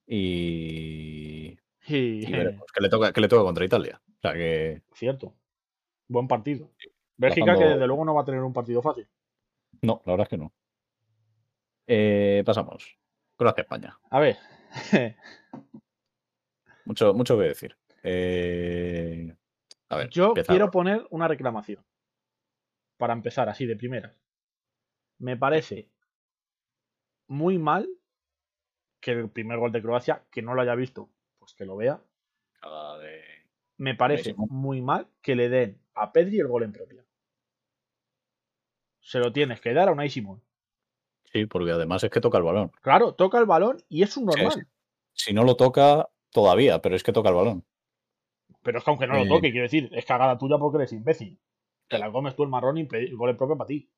y, Y, y veremos. Que le, toca, que le toca contra Italia. O sea que Cierto. Buen partido. Bélgica Bajando- que desde luego no va a tener un partido fácil. no, la verdad es que no. Eh, pasamos. Croacia-España. A ver. Mucho, mucho que decir. Eh, a ver, Yo quiero poner una reclamación. Para empezar, así de primeras. Me parece muy mal que el primer gol de Croacia, que no lo haya visto, pues que lo vea. Cada de- Me parece muy mal que le den a Pedri el gol en propia. Se lo tienes que dar a Unai Simón. Sí, porque además es que toca el balón. Claro, toca el balón y es un Sí, normal. sí. Si no lo toca, todavía, pero es que toca el balón. Pero es que aunque no lo Eh. toque, quiero decir, es cagada tuya porque eres imbécil. Te la comes tú el marrón y el gol propio para ti.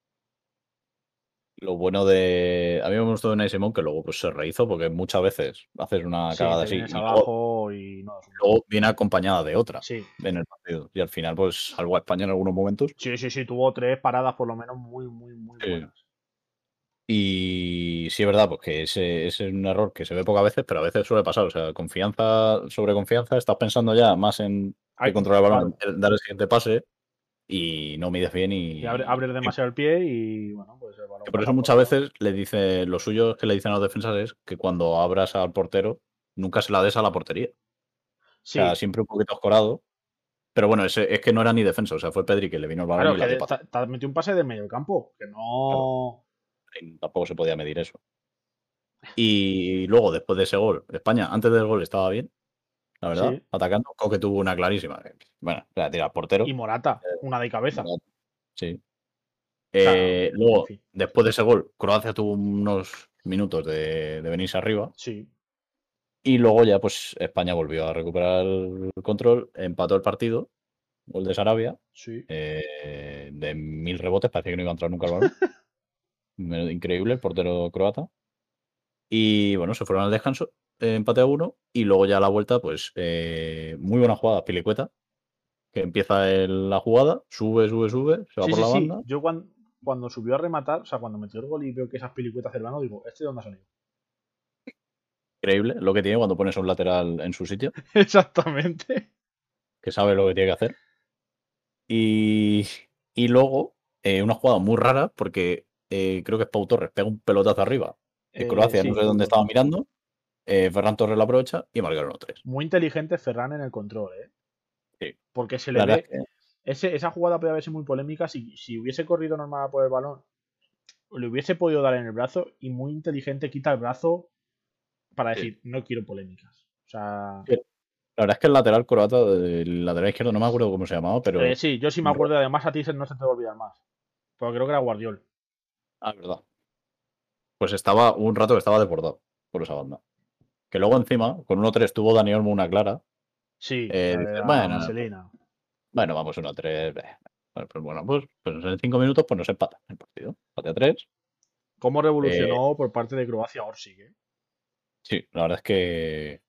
Lo bueno de. A mí me gustó de Simón que luego pues, se rehizo porque muchas veces haces una cagada así y vienes luego, abajo y no luego viene acompañada de otra Sí, en el partido. Y al final, pues salvo a España en algunos momentos. sí, sí, sí, tuvo tres paradas por lo menos muy, muy, muy buenas. Y sí es verdad, pues que ese, ese es un error que se ve pocas veces, pero a veces suele pasar. O sea, confianza sobre confianza, estás pensando ya más en Hay- que controlar el balón, en dar el siguiente pase y no mides bien y, Y abre, abres demasiado el pie y bueno, pues el balón que por eso muchas veces le dice, lo suyo que le dicen a los defensas es que cuando abras al portero, nunca se la des a la portería. Sí, O sea, siempre un poquito escorado. Pero bueno, ese, es que no era ni defensa, o sea, fue Pedri que le vino el balón claro, y la que te, te has metido un pase de medio campo, que no... tampoco se podía medir eso. Y luego, después de ese gol, España, antes del gol estaba bien, la verdad, Sí. atacando. Coque tuvo una clarísima. que, Bueno, la tira al portero. Y Morata, una de cabeza. Sí. Eh, luego, en fin. después de ese gol, Croacia tuvo unos minutos de, de venirse arriba. Sí, Y luego ya, pues, España volvió a recuperar el control, empató el partido, gol de Sarabia, sí. eh, de mil rebotes, parecía que no iba a entrar nunca el balón. Increíble, el portero croata. Y bueno, se fueron al descanso, eh, empate a uno, y luego ya a la vuelta, pues, eh, muy buena jugada, Pilicueta, que empieza el- la jugada, sube, sube, sube, se va Sí, por sí, la sí. banda. Yo cuando, cuando subió a rematar, o sea, cuando metió el gol y veo que esas pelicuetas Cervano, digo, ¿este de dónde ha salido? Increíble lo que tiene cuando pones a un lateral en su sitio, Exactamente. que sabe lo que tiene que hacer. Y, y luego, eh, una jugada muy rara, porque eh, creo que es Pau Torres, pega un pelotazo arriba. En Eh, Croacia, sí, no sé dónde estaba mirando. eh, Ferran Torres la aprovecha y marcaron los tres. Muy inteligente Ferran en el control, ¿eh? Sí. Porque se le La ve. Ese, esa jugada puede haber sido muy polémica si, si hubiese corrido normal por el balón. Le hubiese podido dar en el brazo y muy inteligente quita el brazo para Sí. decir, no quiero polémicas. O sea. La verdad es que el lateral croata, el lateral izquierdo, no me acuerdo cómo se llamaba, pero. eh, sí, yo sí me acuerdo. Además, a ti se- no se te va a olvidar más. Porque creo que era Guardiol. Ah, verdad. Pues estaba un rato que estaba desbordado por esa banda. Que luego encima, con 1-3 tuvo Dani Olmo una clara. Sí, Eh, la la bueno. Bueno, vamos 1-3. eh. Bueno, pues bueno, pues, pues en 5 minutos pues nos empata el partido. Empate a 3. ¿Cómo revolucionó por parte de Croacia Orsic? eh? Sí, la verdad es que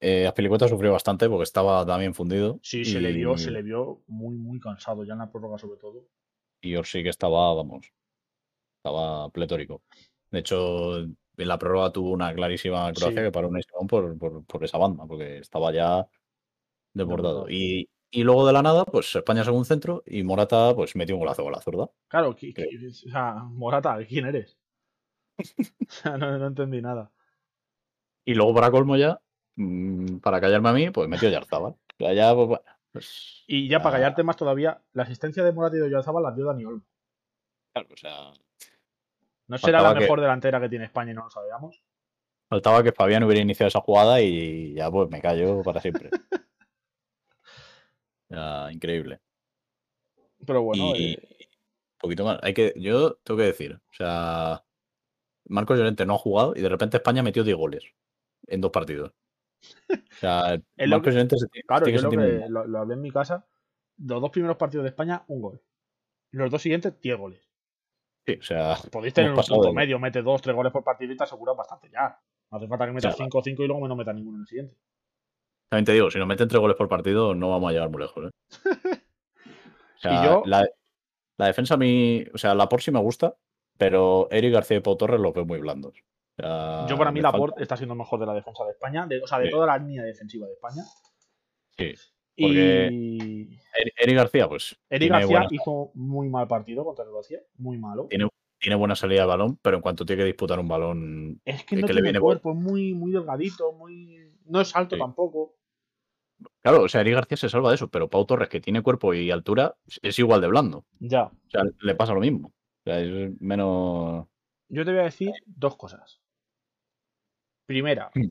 eh, Azpilicueta sufrió bastante porque estaba también fundido. Sí, se le vio, se le vio muy, muy cansado, ya en la prórroga sobre todo. Y Orsi que estaba, vamos, estaba pletórico. De hecho, en la prórroga tuvo una clarísima Croacia Sí. que paró un Simón por, por, por esa banda, porque estaba ya desbordado. Y, y luego de la nada, pues España sacó un centro y Morata pues metió un golazo con la zurda. Claro, qui- o sea, Morata, ¿quién eres? O sea, no, no entendí nada. Y luego para colmo ya, mm, para callarme a mí, pues metió Yarzabal. O sea, ya, pues bueno, pues, Y ya para callarte más todavía, la asistencia de Morata y de Oyarzabal la dio Dani Olmo. claro, o sea, No será la que- mejor delantera que tiene España y no lo sabíamos. faltaba que Fabián hubiera iniciado esa jugada y ya pues me callo para siempre. Ya, increíble. Pero bueno, y eh, un poquito más. Hay que, yo tengo que decir, o sea, Marcos Llorente no ha jugado y de repente España metió 10 goles en dos partidos. O sea, Marcos que- Llorente se, tiene- claro, tiene yo lo, que que, lo, lo hablé en mi casa. Los dos primeros partidos de España, un gol. Los dos siguientes, 10 goles. Sí, o sea, Podéis tener un punto de- medio, mete dos, tres goles por partido y te aseguras bastante ya. No hace falta que metas Sí, 5 o 5 y luego no metas ninguno en el siguiente. también te digo, si nos meten tres goles por partido, no vamos a llegar muy lejos. ¿eh? O sea, yo- la, la defensa a mí, o sea, la por sí me gusta, pero Eric García y Pau Torres los veo muy blandos. O sea, Yo para mí Laporte falta- está siendo el mejor de la defensa de España, de, o sea, de Sí. toda la línea defensiva de España. Sí, Porque- Y Eri- Eric García, pues. Eric García buena- hizo muy mal partido contra Croacia, muy malo. Tiene, tiene buena salida de balón, pero en cuanto tiene que disputar un balón. Es que es no que le tiene viene cuerpo, es muy, muy delgadito, muy. No es alto Sí. tampoco. Claro, o sea, Eric García se salva de eso, pero Pau Torres, que tiene cuerpo y altura, es igual de blando. Ya. O sea, le pasa lo mismo. O sea, es menos. Yo te voy a decir dos cosas. Primera, Mm.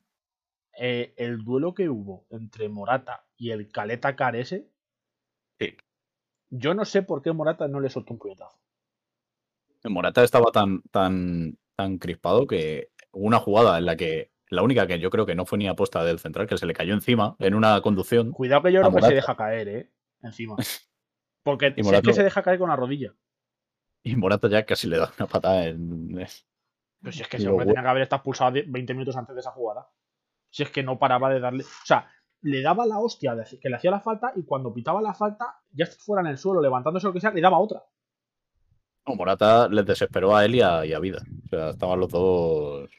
Eh, el duelo que hubo entre Morata y el Caleta Carese. Sí. Yo no sé por qué Morata no le soltó un puñetazo. Morata estaba tan, tan, tan crispado que hubo una jugada en la que. La única que yo creo que no fue ni aposta del central, que se le cayó encima en una conducción. Cuidado que yo creo que se Morata. deja caer, ¿eh? Encima. Porque si es Morata- que se deja caer con la rodilla. Y Morata ya casi le da una patada en. Pero si es que lo hombre tenía que haber estado expulsado de- 20 minutos antes de esa jugada. Si es que no paraba de darle. O sea, le daba la hostia que le hacía la falta y cuando pitaba la falta, ya fuera en el suelo, levantándose o lo que sea, le daba otra. No, Morata les desesperó a él y a, y a Vida. O sea, estaban los dos.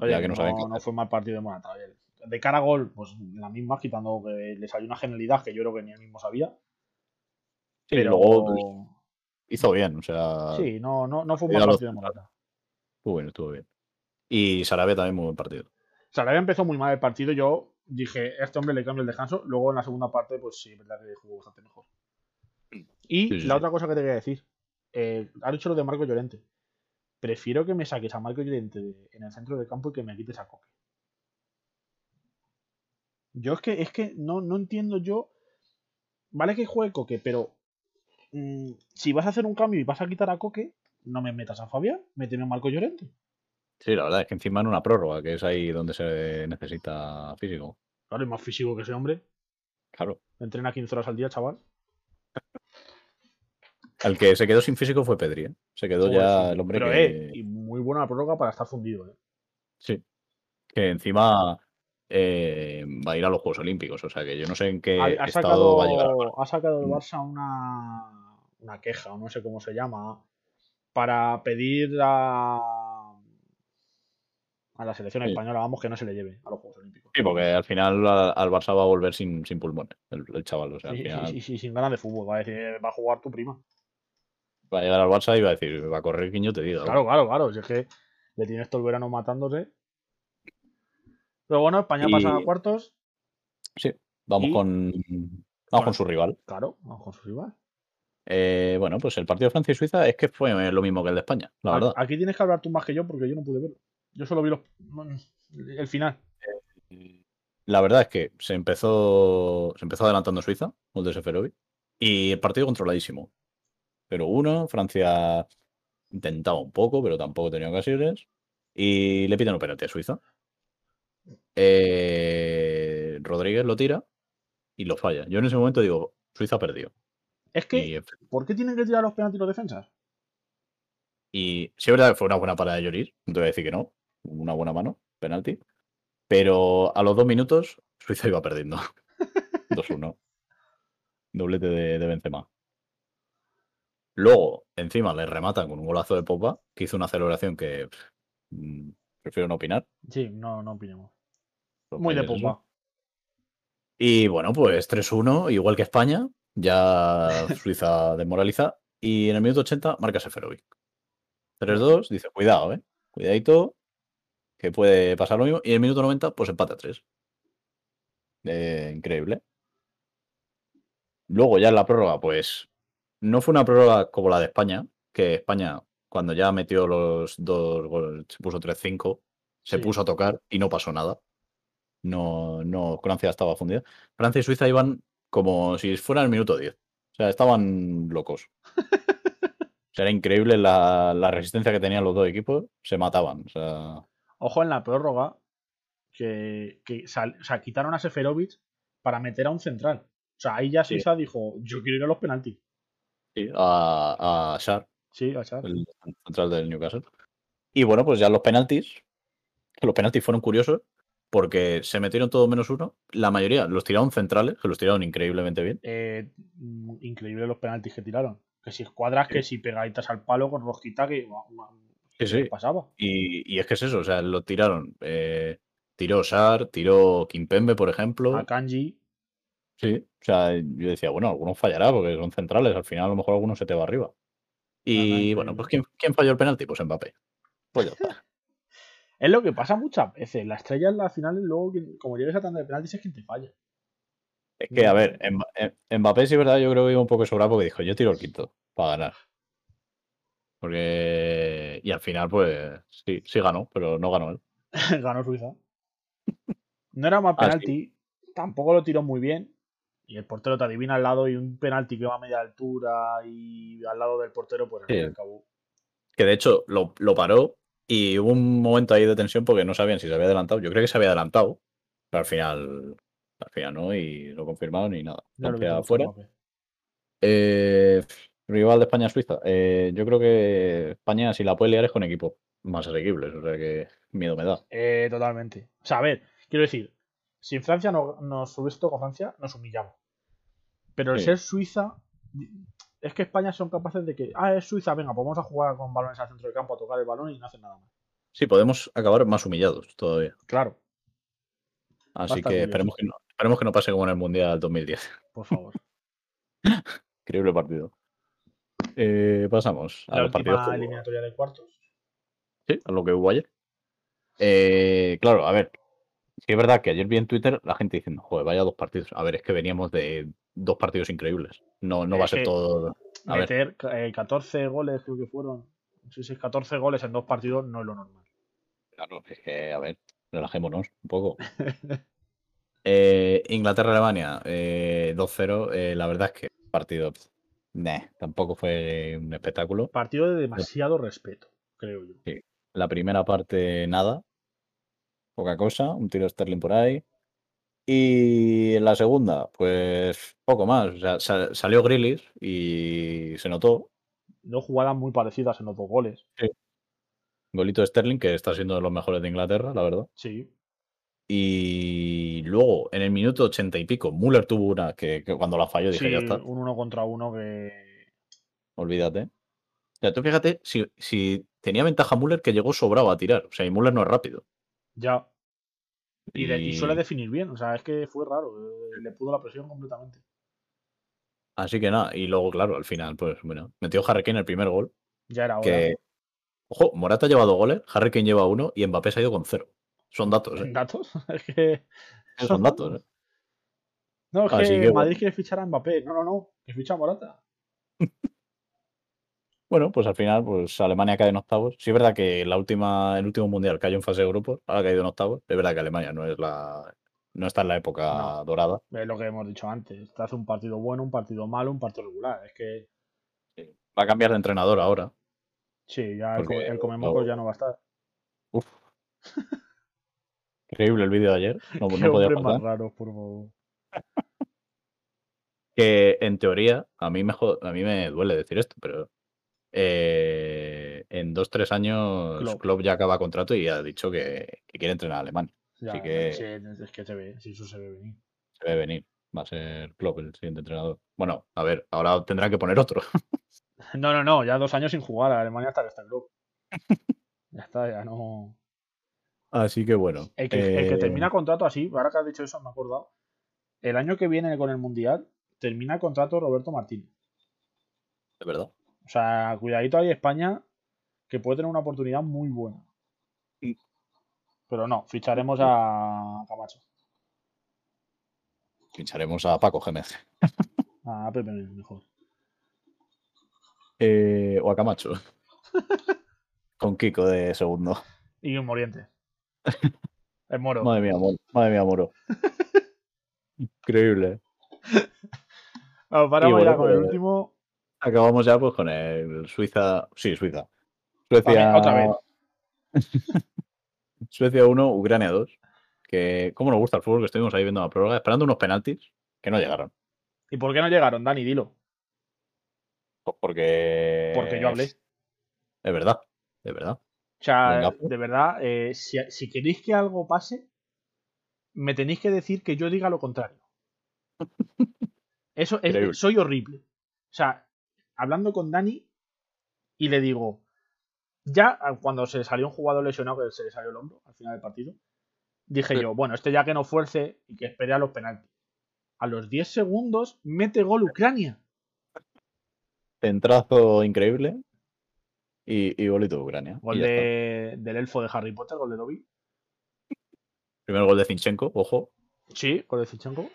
Oye, Ya que no no, qué no fue mal partido de Morata. oye. De cara a gol, pues la misma, quitando que le salió una genialidad que yo creo que ni él mismo sabía. Sí, pero luego hizo bien. O sea, sí, no, no, no fue un mal los partido de Morata. estuvo bien, estuvo bien. Y Sarabia también muy buen partido. Sarabia empezó muy mal el partido. Yo dije, a este hombre le cambio el descanso. Luego en la segunda parte, pues sí, es verdad que jugó bastante mejor. Y Sí, sí, la sí. otra cosa que te quería decir, eh, has dicho lo de Marco Llorente. Prefiero que me saques a Marco Llorente en el centro del campo y que me quites a Coque. Yo es que, es que no, no entiendo yo. Vale que juegue Coque, pero mm, si vas a hacer un cambio y vas a quitar a Coque, no me metas a Fabián, méteme a Marco Llorente. Sí, la verdad es que encima en una prórroga, que es ahí donde se necesita físico. Claro, es más físico que ese hombre. Claro. Entrena 15 horas al día, chaval. El que se quedó sin físico fue Pedri. ¿eh? Se quedó Joder, ya sí. el hombre Pero, que. eh, y muy buena prórroga para estar fundido, eh. Sí. Que encima eh, va a ir a los Juegos Olímpicos. O sea que yo no sé en qué Ha, ha estado sacado, va a llegar. ha sacado el Mm. Barça una, una queja o no sé cómo se llama, para pedir a, a la selección Sí. española, vamos, que no se le lleve a los Juegos Olímpicos. Sí, porque al final al Barça va a volver sin, sin pulmones, el, el chaval. O sea, Sí, sí, final sí, sí, sin ganas de fútbol, va a decir, "Eh, va a jugar tu prima. va a llegar al Barça y va a decir, va a correr quiño, te diga. Claro, claro, claro, si es que le tienes todo el verano matándose. Pero bueno, España pasa a Y- cuartos, Sí, vamos Y- con, vamos con- con su rival. claro, vamos con su rival. Eh, bueno, pues el partido de Francia y Suiza es que fue lo mismo que el de España, la verdad. Aquí tienes que hablar tú más que yo porque yo no pude verlo. Yo solo vi los, el final. La verdad es que se empezó, se empezó adelantando Suiza, gol de Seferovic, y el partido controladísimo. Pero uno, Francia intentaba un poco, pero tampoco tenía ocasiones, y le pitan un penalti a Suiza. Eh, Rodríguez lo tira y lo falla. Yo en ese momento digo, Suiza perdió. Es que, Y, ¿por qué tienen que tirar los penaltis los defensas? y sí es verdad que fue una buena parada de Lloris, no te voy a decir que no, una buena mano, penalti. Pero a los dos minutos, Suiza iba perdiendo. 2-1. Doblete de, de Benzema. Luego, encima, le rematan con un golazo de Popa, que hizo una celebración que pff, mm, prefiero no opinar. Sí, no, no opinemos. Muy de popa. Y bueno, pues 3-1, igual que España, ya Suiza desmoraliza. Y en el minuto 80 marca Seferovic. 3-2, dice, cuidado, eh. Cuidadito, que puede pasar lo mismo. Y en el minuto 90, pues empate a 3. Eh, increíble. Luego ya en la prórroga, pues no fue una prórroga como la de España, que España, cuando ya metió los dos goles, se puso 3-5, se Sí. puso a tocar y no pasó nada. No, no, Francia estaba fundida. Francia y Suiza iban como si fuera el minuto 10. O sea, estaban locos. O sea, era increíble la, la resistencia que tenían los dos equipos. Se mataban. O sea, Ojo en la prórroga que, que sal- o sea, quitaron a Seferovic para meter a un central. O sea, ahí ya Sí. Suiza dijo, yo quiero ir a los penaltis. sí, a, a Shar, Sí, a el central del Newcastle. Y bueno, pues ya los penaltis. Los penaltis fueron curiosos porque se metieron todos menos uno. La mayoría los tiraron centrales, que los tiraron increíblemente bien. Eh, mm, increíble los penaltis que tiraron. Que si escuadras, que si pegaditas al palo con rosquita, que Sí, ¿qué sí. pasaba? Y, y es que es eso, o sea, lo tiraron. eh, tiró Sar, tiró Kimpembe, por ejemplo. A Kanji, Sí, o sea, yo decía, bueno, algunos fallará porque son centrales, al final a lo mejor alguno se te va arriba. Y bueno, pues ¿quién, quién falló el penalti? Pues Mbappé. Pues ya está. Es lo que pasa muchas veces. La estrella en las finales, luego, como llegues a tanda de penaltis, es quien te falla. Es que, a ver, em- Mbappé sí es verdad, yo creo que iba un poco sobrado porque dijo, yo tiro el quinto para ganar. Porque... Y al final, pues, sí, sí ganó, pero no ganó él. Ganó Suiza. No era mal Ah, sí. penalti, tampoco lo tiró muy bien. Y el portero te adivina al lado y un penalti que va a media altura y al lado del portero, pues Sí. cabo. Que de hecho lo, lo paró y hubo un momento ahí de tensión porque no sabían si se había adelantado. Yo creo que se había adelantado, pero al final, al final no, y lo confirmaron y nada. Ya lo fuera. Eh, rival de España-Suiza. Eh, yo creo que España, si la puede liar, es con equipos más asequibles. O sea que miedo me da. Eh, totalmente. O sea, a ver, quiero decir, si en Francia no, nos hubiese tocado Francia, nos humillamos. Pero el Sí. ser Suiza, es que España son capaces de que, ah, es Suiza, venga, pues vamos a jugar con balones al centro del campo, a tocar el balón y no hacen nada más. Sí, podemos acabar más humillados todavía. Claro, Así que esperemos que, no, esperemos que no pase como en el Mundial 2010. por favor. Increíble partido. Eh, pasamos a La los partidos. última eliminatoria de cuartos. Sí, a lo que hubo ayer. Eh, claro, a ver. Sí es verdad que ayer vi en Twitter la gente diciendo, joder, vaya dos partidos. A ver, es que veníamos de dos partidos increíbles. No, no va a ser todo. A ver, Meter eh, 14 goles, creo que fueron. Sí, sí, 14 goles en dos partidos no es lo normal. claro, es que, a ver, relajémonos un poco. Eh, Inglaterra-Alemania, eh, 2-0. eh, la verdad es que partido, nah, tampoco fue un espectáculo. Partido de demasiado respeto, creo yo. La primera parte, nada. Poca cosa, un tiro de Sterling por ahí. Y en la segunda, pues poco más. O sea, sa- salió Grillis y se notó. Dos jugadas muy parecidas en los dos goles. Golito de Sterling, que está siendo de los mejores de Inglaterra, la verdad. Sí. Y luego, en el minuto ochenta y pico, Müller tuvo una que, que cuando la falló dije, Sí, ya está. un uno contra uno que. Olvídate. O sea, tú fíjate, si, si tenía ventaja Müller que llegó sobrado a tirar. O sea, y Müller no es rápido. Ya. Y, de- y suele Y- definir bien. O sea, es que fue raro. eh, Le pudo la presión completamente. Así que nada, y luego, claro, al final, pues bueno, metió Harry Kane el primer gol. Ya era hora. Que, ojo, Morata lleva dos goles, Harry Kane lleva uno y Mbappé se ha ido con cero. Son datos, ¿eh? ¿Datos? es que. Son datos, ¿eh? No, es Así que que, Madrid quiere fichar a Mbappé. No, no, no. Que ficha a Morata. Bueno, pues al final, pues Alemania cae en octavos. Sí es verdad que la última, el último mundial cayó en fase de grupos, ahora ha caído en octavos. Es verdad que Alemania no es la, no está en la época No. dorada. Es lo que hemos dicho antes. Te hace un partido bueno, un partido malo, un partido regular. Es que. Va a cambiar de entrenador ahora. Sí, ya el, Porque el comemocos no- ya no va a estar. Uf. Increíble el vídeo de ayer. No, Qué no podía más por favor. Que en teoría, a mí me, a mí me duele decir esto, pero eh, en dos, tres años Klopp. Klopp ya acaba contrato y ha dicho que, que quiere entrenar a Alemania. Ya, Así que- sí, es que se ve, si eso se ve venir. Se ve venir. Va a ser Klopp el siguiente entrenador. Bueno, a ver, ahora tendrá que poner otro. No, no, no, ya dos años sin jugar. Alemania hasta que está el club. Ya está, ya no. Así que bueno. El que, el que eh, termina contrato así, ahora que has dicho eso, me he acordado. El año que viene con el Mundial, termina contrato Roberto Martínez. De verdad. O sea, cuidadito ahí España, que puede tener una oportunidad muy buena. Sí. Pero no, ficharemos a Camacho. Pincharemos a Paco Gémez. A Pepe mejor. Eh, o a Camacho. Con Kiko de segundo. Y un Moriente. El Moro. Madre mía, Moro. Madre mía, Moro. Increíble. Vamos, paramos bueno, ya con el pues, último. Acabamos ya pues con el Suiza. Sí, Suiza. Suecia. otra vez. Suecia 1, Ucrania 2. Que, ¿cómo nos gusta el fútbol? Que estuvimos ahí viendo la prórroga, esperando unos penaltis que no llegaron. ¿Y por qué no llegaron, Dani? Dilo. Pues porque. Porque yo hablé. Es verdad, es verdad. O sea, pues. de verdad, eh, si, si queréis que algo pase, me tenéis que decir que yo diga lo contrario. Eso es, soy horrible. O sea, hablando con Dani y le digo, ya ah, cuando se salió un jugador lesionado que se le salió el hombro al final del partido, dije Sí. yo, bueno, este ya que no fuerce y que espere a los penaltis. A los 10 segundos mete gol Ucrania. Centrazo increíble. Y, y golito de Ucrania. y Gol de, del elfo de Harry Potter, gol de Dobby. Primer gol de Zinchenko, ojo. Sí, gol de Zichenko.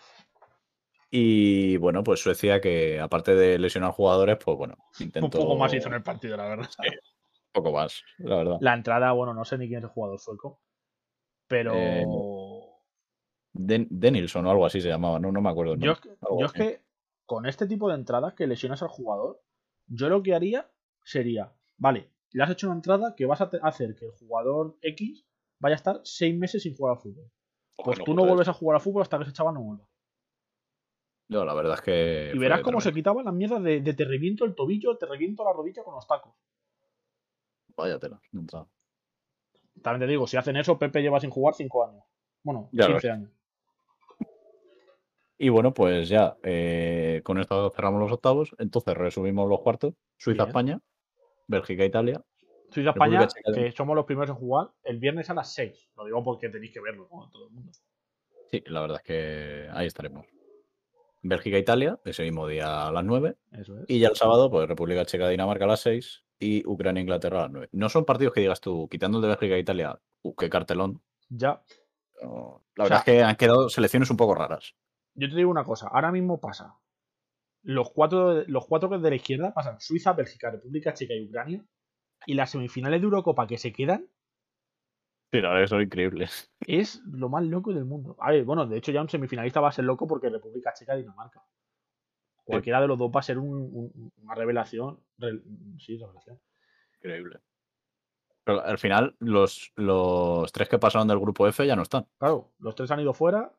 Y bueno, pues Suecia, que aparte de lesionar jugadores, pues bueno, Un intentó. poco más hizo en el partido, la verdad. Sí. Un poco más, la verdad. La entrada, bueno, no sé ni quién es el jugador sueco. Pero. Eh, Den- Denilson o algo así se llamaba, no, no me acuerdo. yo es, que, yo es que con este tipo de entradas que lesionas al jugador, yo lo que haría sería, vale, le has hecho una entrada que vas a hacer que el jugador X vaya a estar seis meses sin jugar al fútbol. Pues tú no vuelves a jugar al fútbol hasta que ese chaval no vuelva. No, la verdad es que. Y verás cómo se tremendo. quitaba la mierda de, de te reviento el tobillo, te reviento la rodilla con los tacos. Vaya tela. de entrada. También te digo, si hacen eso, Pepe lleva sin jugar cinco años. Bueno, Ya lo 15 años. Y bueno, pues ya, eh, con esto cerramos los octavos. Entonces resumimos los cuartos: Suiza-España, Bélgica-Italia. Suiza-España, República Checa. que somos los primeros en jugar, el viernes a las 6. Lo digo porque tenéis que verlo, ¿no? Todo el mundo. Sí, la verdad es que ahí estaremos. Bélgica-Italia, ese mismo día a las 9. Eso es. Y ya el sábado, pues República Checa-Dinamarca a las 6 y Ucrania-Inglaterra a las 9. No son partidos que digas tú, quitando el de Bélgica Italia, uh, qué cartelón. Ya. La O sea- verdad es que han quedado selecciones un poco raras. Yo te digo una cosa, ahora mismo pasa. Los cuatro, los cuatro de la izquierda pasan Suiza, Bélgica, República Checa y Ucrania. Y las semifinales de Eurocopa que se quedan Sí, la verdad que son increíbles. es lo más loco del mundo. A ver, bueno, de hecho ya un semifinalista va a ser loco porque República Checa y Dinamarca. Cualquiera de los dos va a ser un- un- una revelación. re- sí, revelación. Increíble. Pero al final, los, los tres que pasaron del grupo F ya no están. Claro, los tres han ido fuera.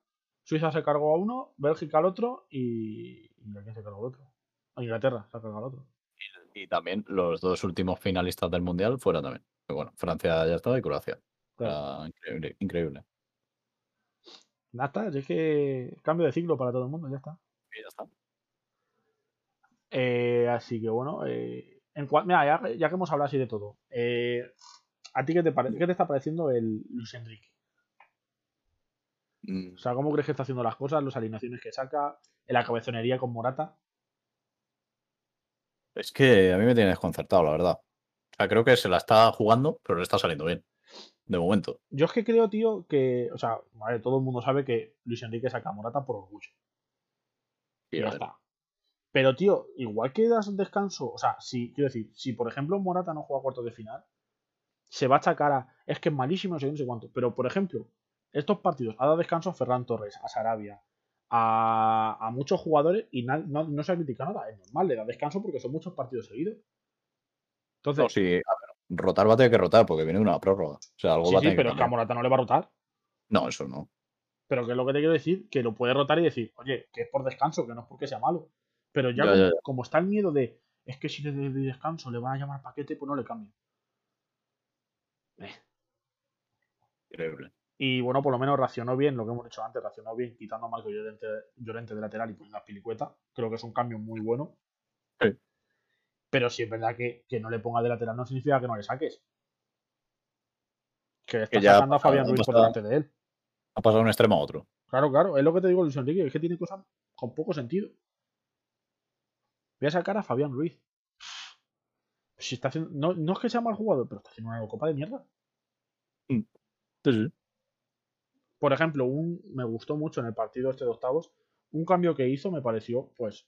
Suiza se cargó a uno, Bélgica al otro y. ¿y a quién se cargó al otro? A Inglaterra se ha cargado al otro. Y también los dos últimos finalistas del Mundial fuera también. Pero bueno, Francia ya estaba y Croacia. Claro. Increíble, increíble. Ya está, es que cambio de ciclo para todo el mundo, ya está. Y ya está. Eh, así que bueno, eh, en mira, ya, ya, que hemos hablado así de todo, eh, ¿a ti qué te, parece, qué te está pareciendo el Luis Enrique? Mm. O sea, ¿cómo crees que está haciendo las cosas? Las alineaciones que saca, en la cabezonería con Morata. Es que a mí me tiene desconcertado, la verdad. O sea, creo que se la está jugando, pero le está saliendo bien. De momento. Yo es que creo, tío, que. O sea, vale, todo el mundo sabe que Luis Enrique saca a Morata por orgullo. Y ya está. Pero, tío, igual que das descanso. O sea, si, quiero decir, si por ejemplo Morata no juega cuartos de final, se va a achacar a. Es que es malísimo, no sé, no sé cuánto. Pero, por ejemplo, estos partidos ha dado descanso a Ferran Torres, a Sarabia, a, muchos jugadores y no, se ha criticado nada. Es normal, le da descanso porque son muchos partidos seguidos. Entonces, no, sí, rotar va a tener que rotar porque viene una prórroga. O sea, algo sí, va a sí, pero es que a Morata no le va a rotar. No, eso no. Pero que es lo que te quiero decir, que lo puede rotar y decir, oye, que es por descanso, que no es porque sea malo. Pero ya, como, está el miedo de, es que si le doy descanso le van a llamar paquete, pues no le cambio. Eh. Increíble. Y bueno, por lo menos racionó bien lo que hemos dicho antes, racionó bien quitando a Marco Llorente, Llorente de lateral y poniendo a Pilicueta. Creo que es un cambio muy bueno. Sí. Pero si es verdad que, que no le ponga de lateral no significa que no le saques. Que está sacando a Fabián Ruiz por delante de él. Ha pasado de un extremo a otro. Claro, claro, es lo que te digo, Luis Enrique, es que tiene cosas con poco sentido. Voy a sacar a Fabián Ruiz. Si está haciendo, no, no es que sea mal jugador, pero está haciendo una copa de mierda. Sí, sí por ejemplo, un, me gustó mucho en el partido este de octavos, un cambio que hizo me pareció, pues,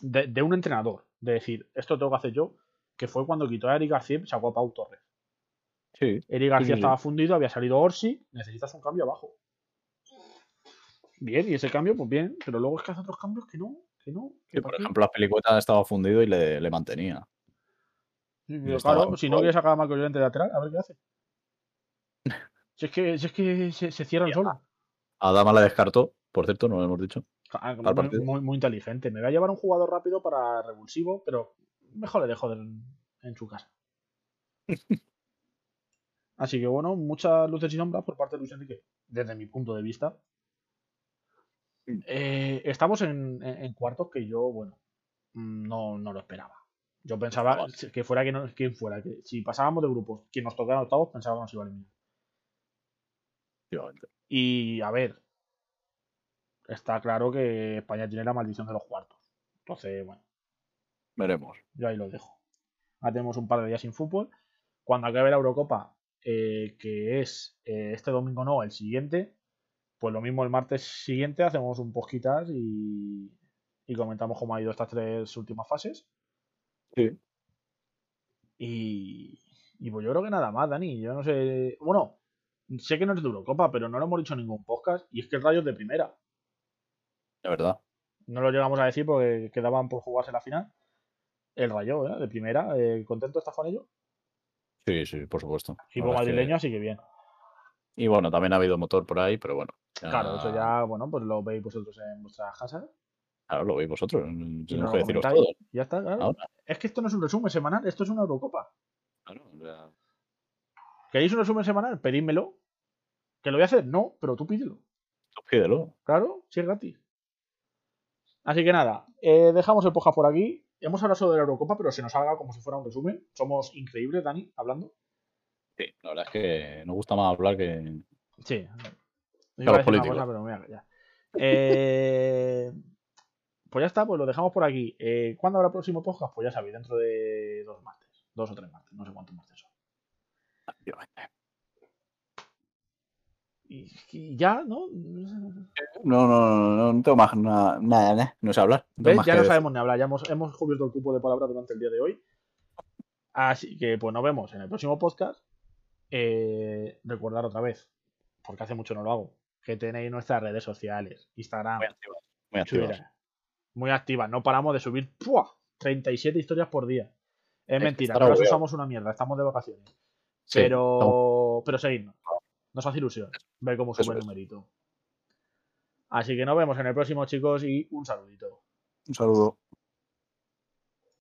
de, un entrenador, de decir, esto tengo que hacer yo, que fue cuando quitó a Eric García y sacó a Pau Torres. Sí. Eric García estaba fundido, había salido Orsi, necesitas un cambio abajo. Bien, y ese cambio, pues bien, pero luego es que hace otros cambios que no, que no. por ejemplo, las pelicuetas estaba fundido y le, mantenía. claro, si no quiere sacar a Marco Llorente de atrás, a ver qué hace. Si es que, es que se, se cierran solos. Adama la descartó, por cierto, no lo hemos dicho. Ah, muy, muy, inteligente. Me va a llevar un jugador rápido para revulsivo, pero mejor le dejo en, su casa. Así que bueno, muchas luces y sombras por parte de Luis Enrique, desde mi punto de vista. Eh, estamos en, cuartos que yo, bueno, no, no lo esperaba. Yo pensaba que fuera quien, fuera, que si pasábamos de grupos, quien nos tocara octavos, pensaba que nos iba a eliminar. Y a ver, está claro que España tiene la maldición de los cuartos. Entonces, bueno. Veremos. Yo ahí lo dejo. Ahora tenemos un par de días sin fútbol. Cuando acabe la Eurocopa, eh, que es eh, este domingo no, el siguiente, pues lo mismo el martes siguiente hacemos un poquitas y, y comentamos cómo ha ido estas tres últimas fases. Sí. Y, y pues yo creo que nada más, Dani. Yo no sé. Bueno, sé que no es de Eurocopa, pero no lo hemos dicho en ningún podcast. Y es que el Rayo es de primera. De verdad. No lo llegamos a decir porque quedaban por jugarse la final. El Rayo, ¿eh? de primera. Eh, ¿Contento estás con ello? Sí, sí, por supuesto. Equipo madrileño, así que bien. Y bueno, también ha habido motor por ahí, pero bueno. Claro, eso ya, bueno, pues lo veis vosotros en vuestras casas. Claro, lo veis vosotros. No tengo que deciros todo. Ya está, claro. Es que esto no es un resumen semanal, esto es una Eurocopa. Claro, ya... ¿Queréis un resumen semanal? Pedídmelo. ¿Que lo voy a hacer? No, pero tú pídelo. Tú pídelo. Claro, si es gratis. Así que nada, eh, dejamos el podcast por aquí. Hemos hablado sobre la Eurocopa, pero se nos haga como si fuera un resumen. Somos increíbles, Dani, hablando. Sí, la verdad es que nos gusta más hablar que. Sí. Claro, político. pero ya. Eh, pues ya está, pues lo dejamos por aquí. Eh, ¿Cuándo habrá el próximo podcast? Pues ya sabéis, dentro de dos martes. Dos o tres martes, no sé cuántos martes son. Y, ya, ¿no? No, no, no, no tengo más nada, nada, no sé hablar. ya no sabemos ni hablar, ya hemos, hemos cubierto el cupo de palabras durante el día de hoy. Así que pues nos vemos en el próximo podcast. Eh, recordar otra vez, porque hace mucho no lo hago, que tenéis nuestras redes sociales, Instagram, muy activas, muy activas. muy activas. No paramos de subir 37 historias por día. Es, mentira, ahora usamos una mierda, estamos de vacaciones. pero, pero seguidnos. Nos hace ilusión ver cómo sube el numerito. Así que nos vemos en el próximo, chicos, y un saludito. Un saludo.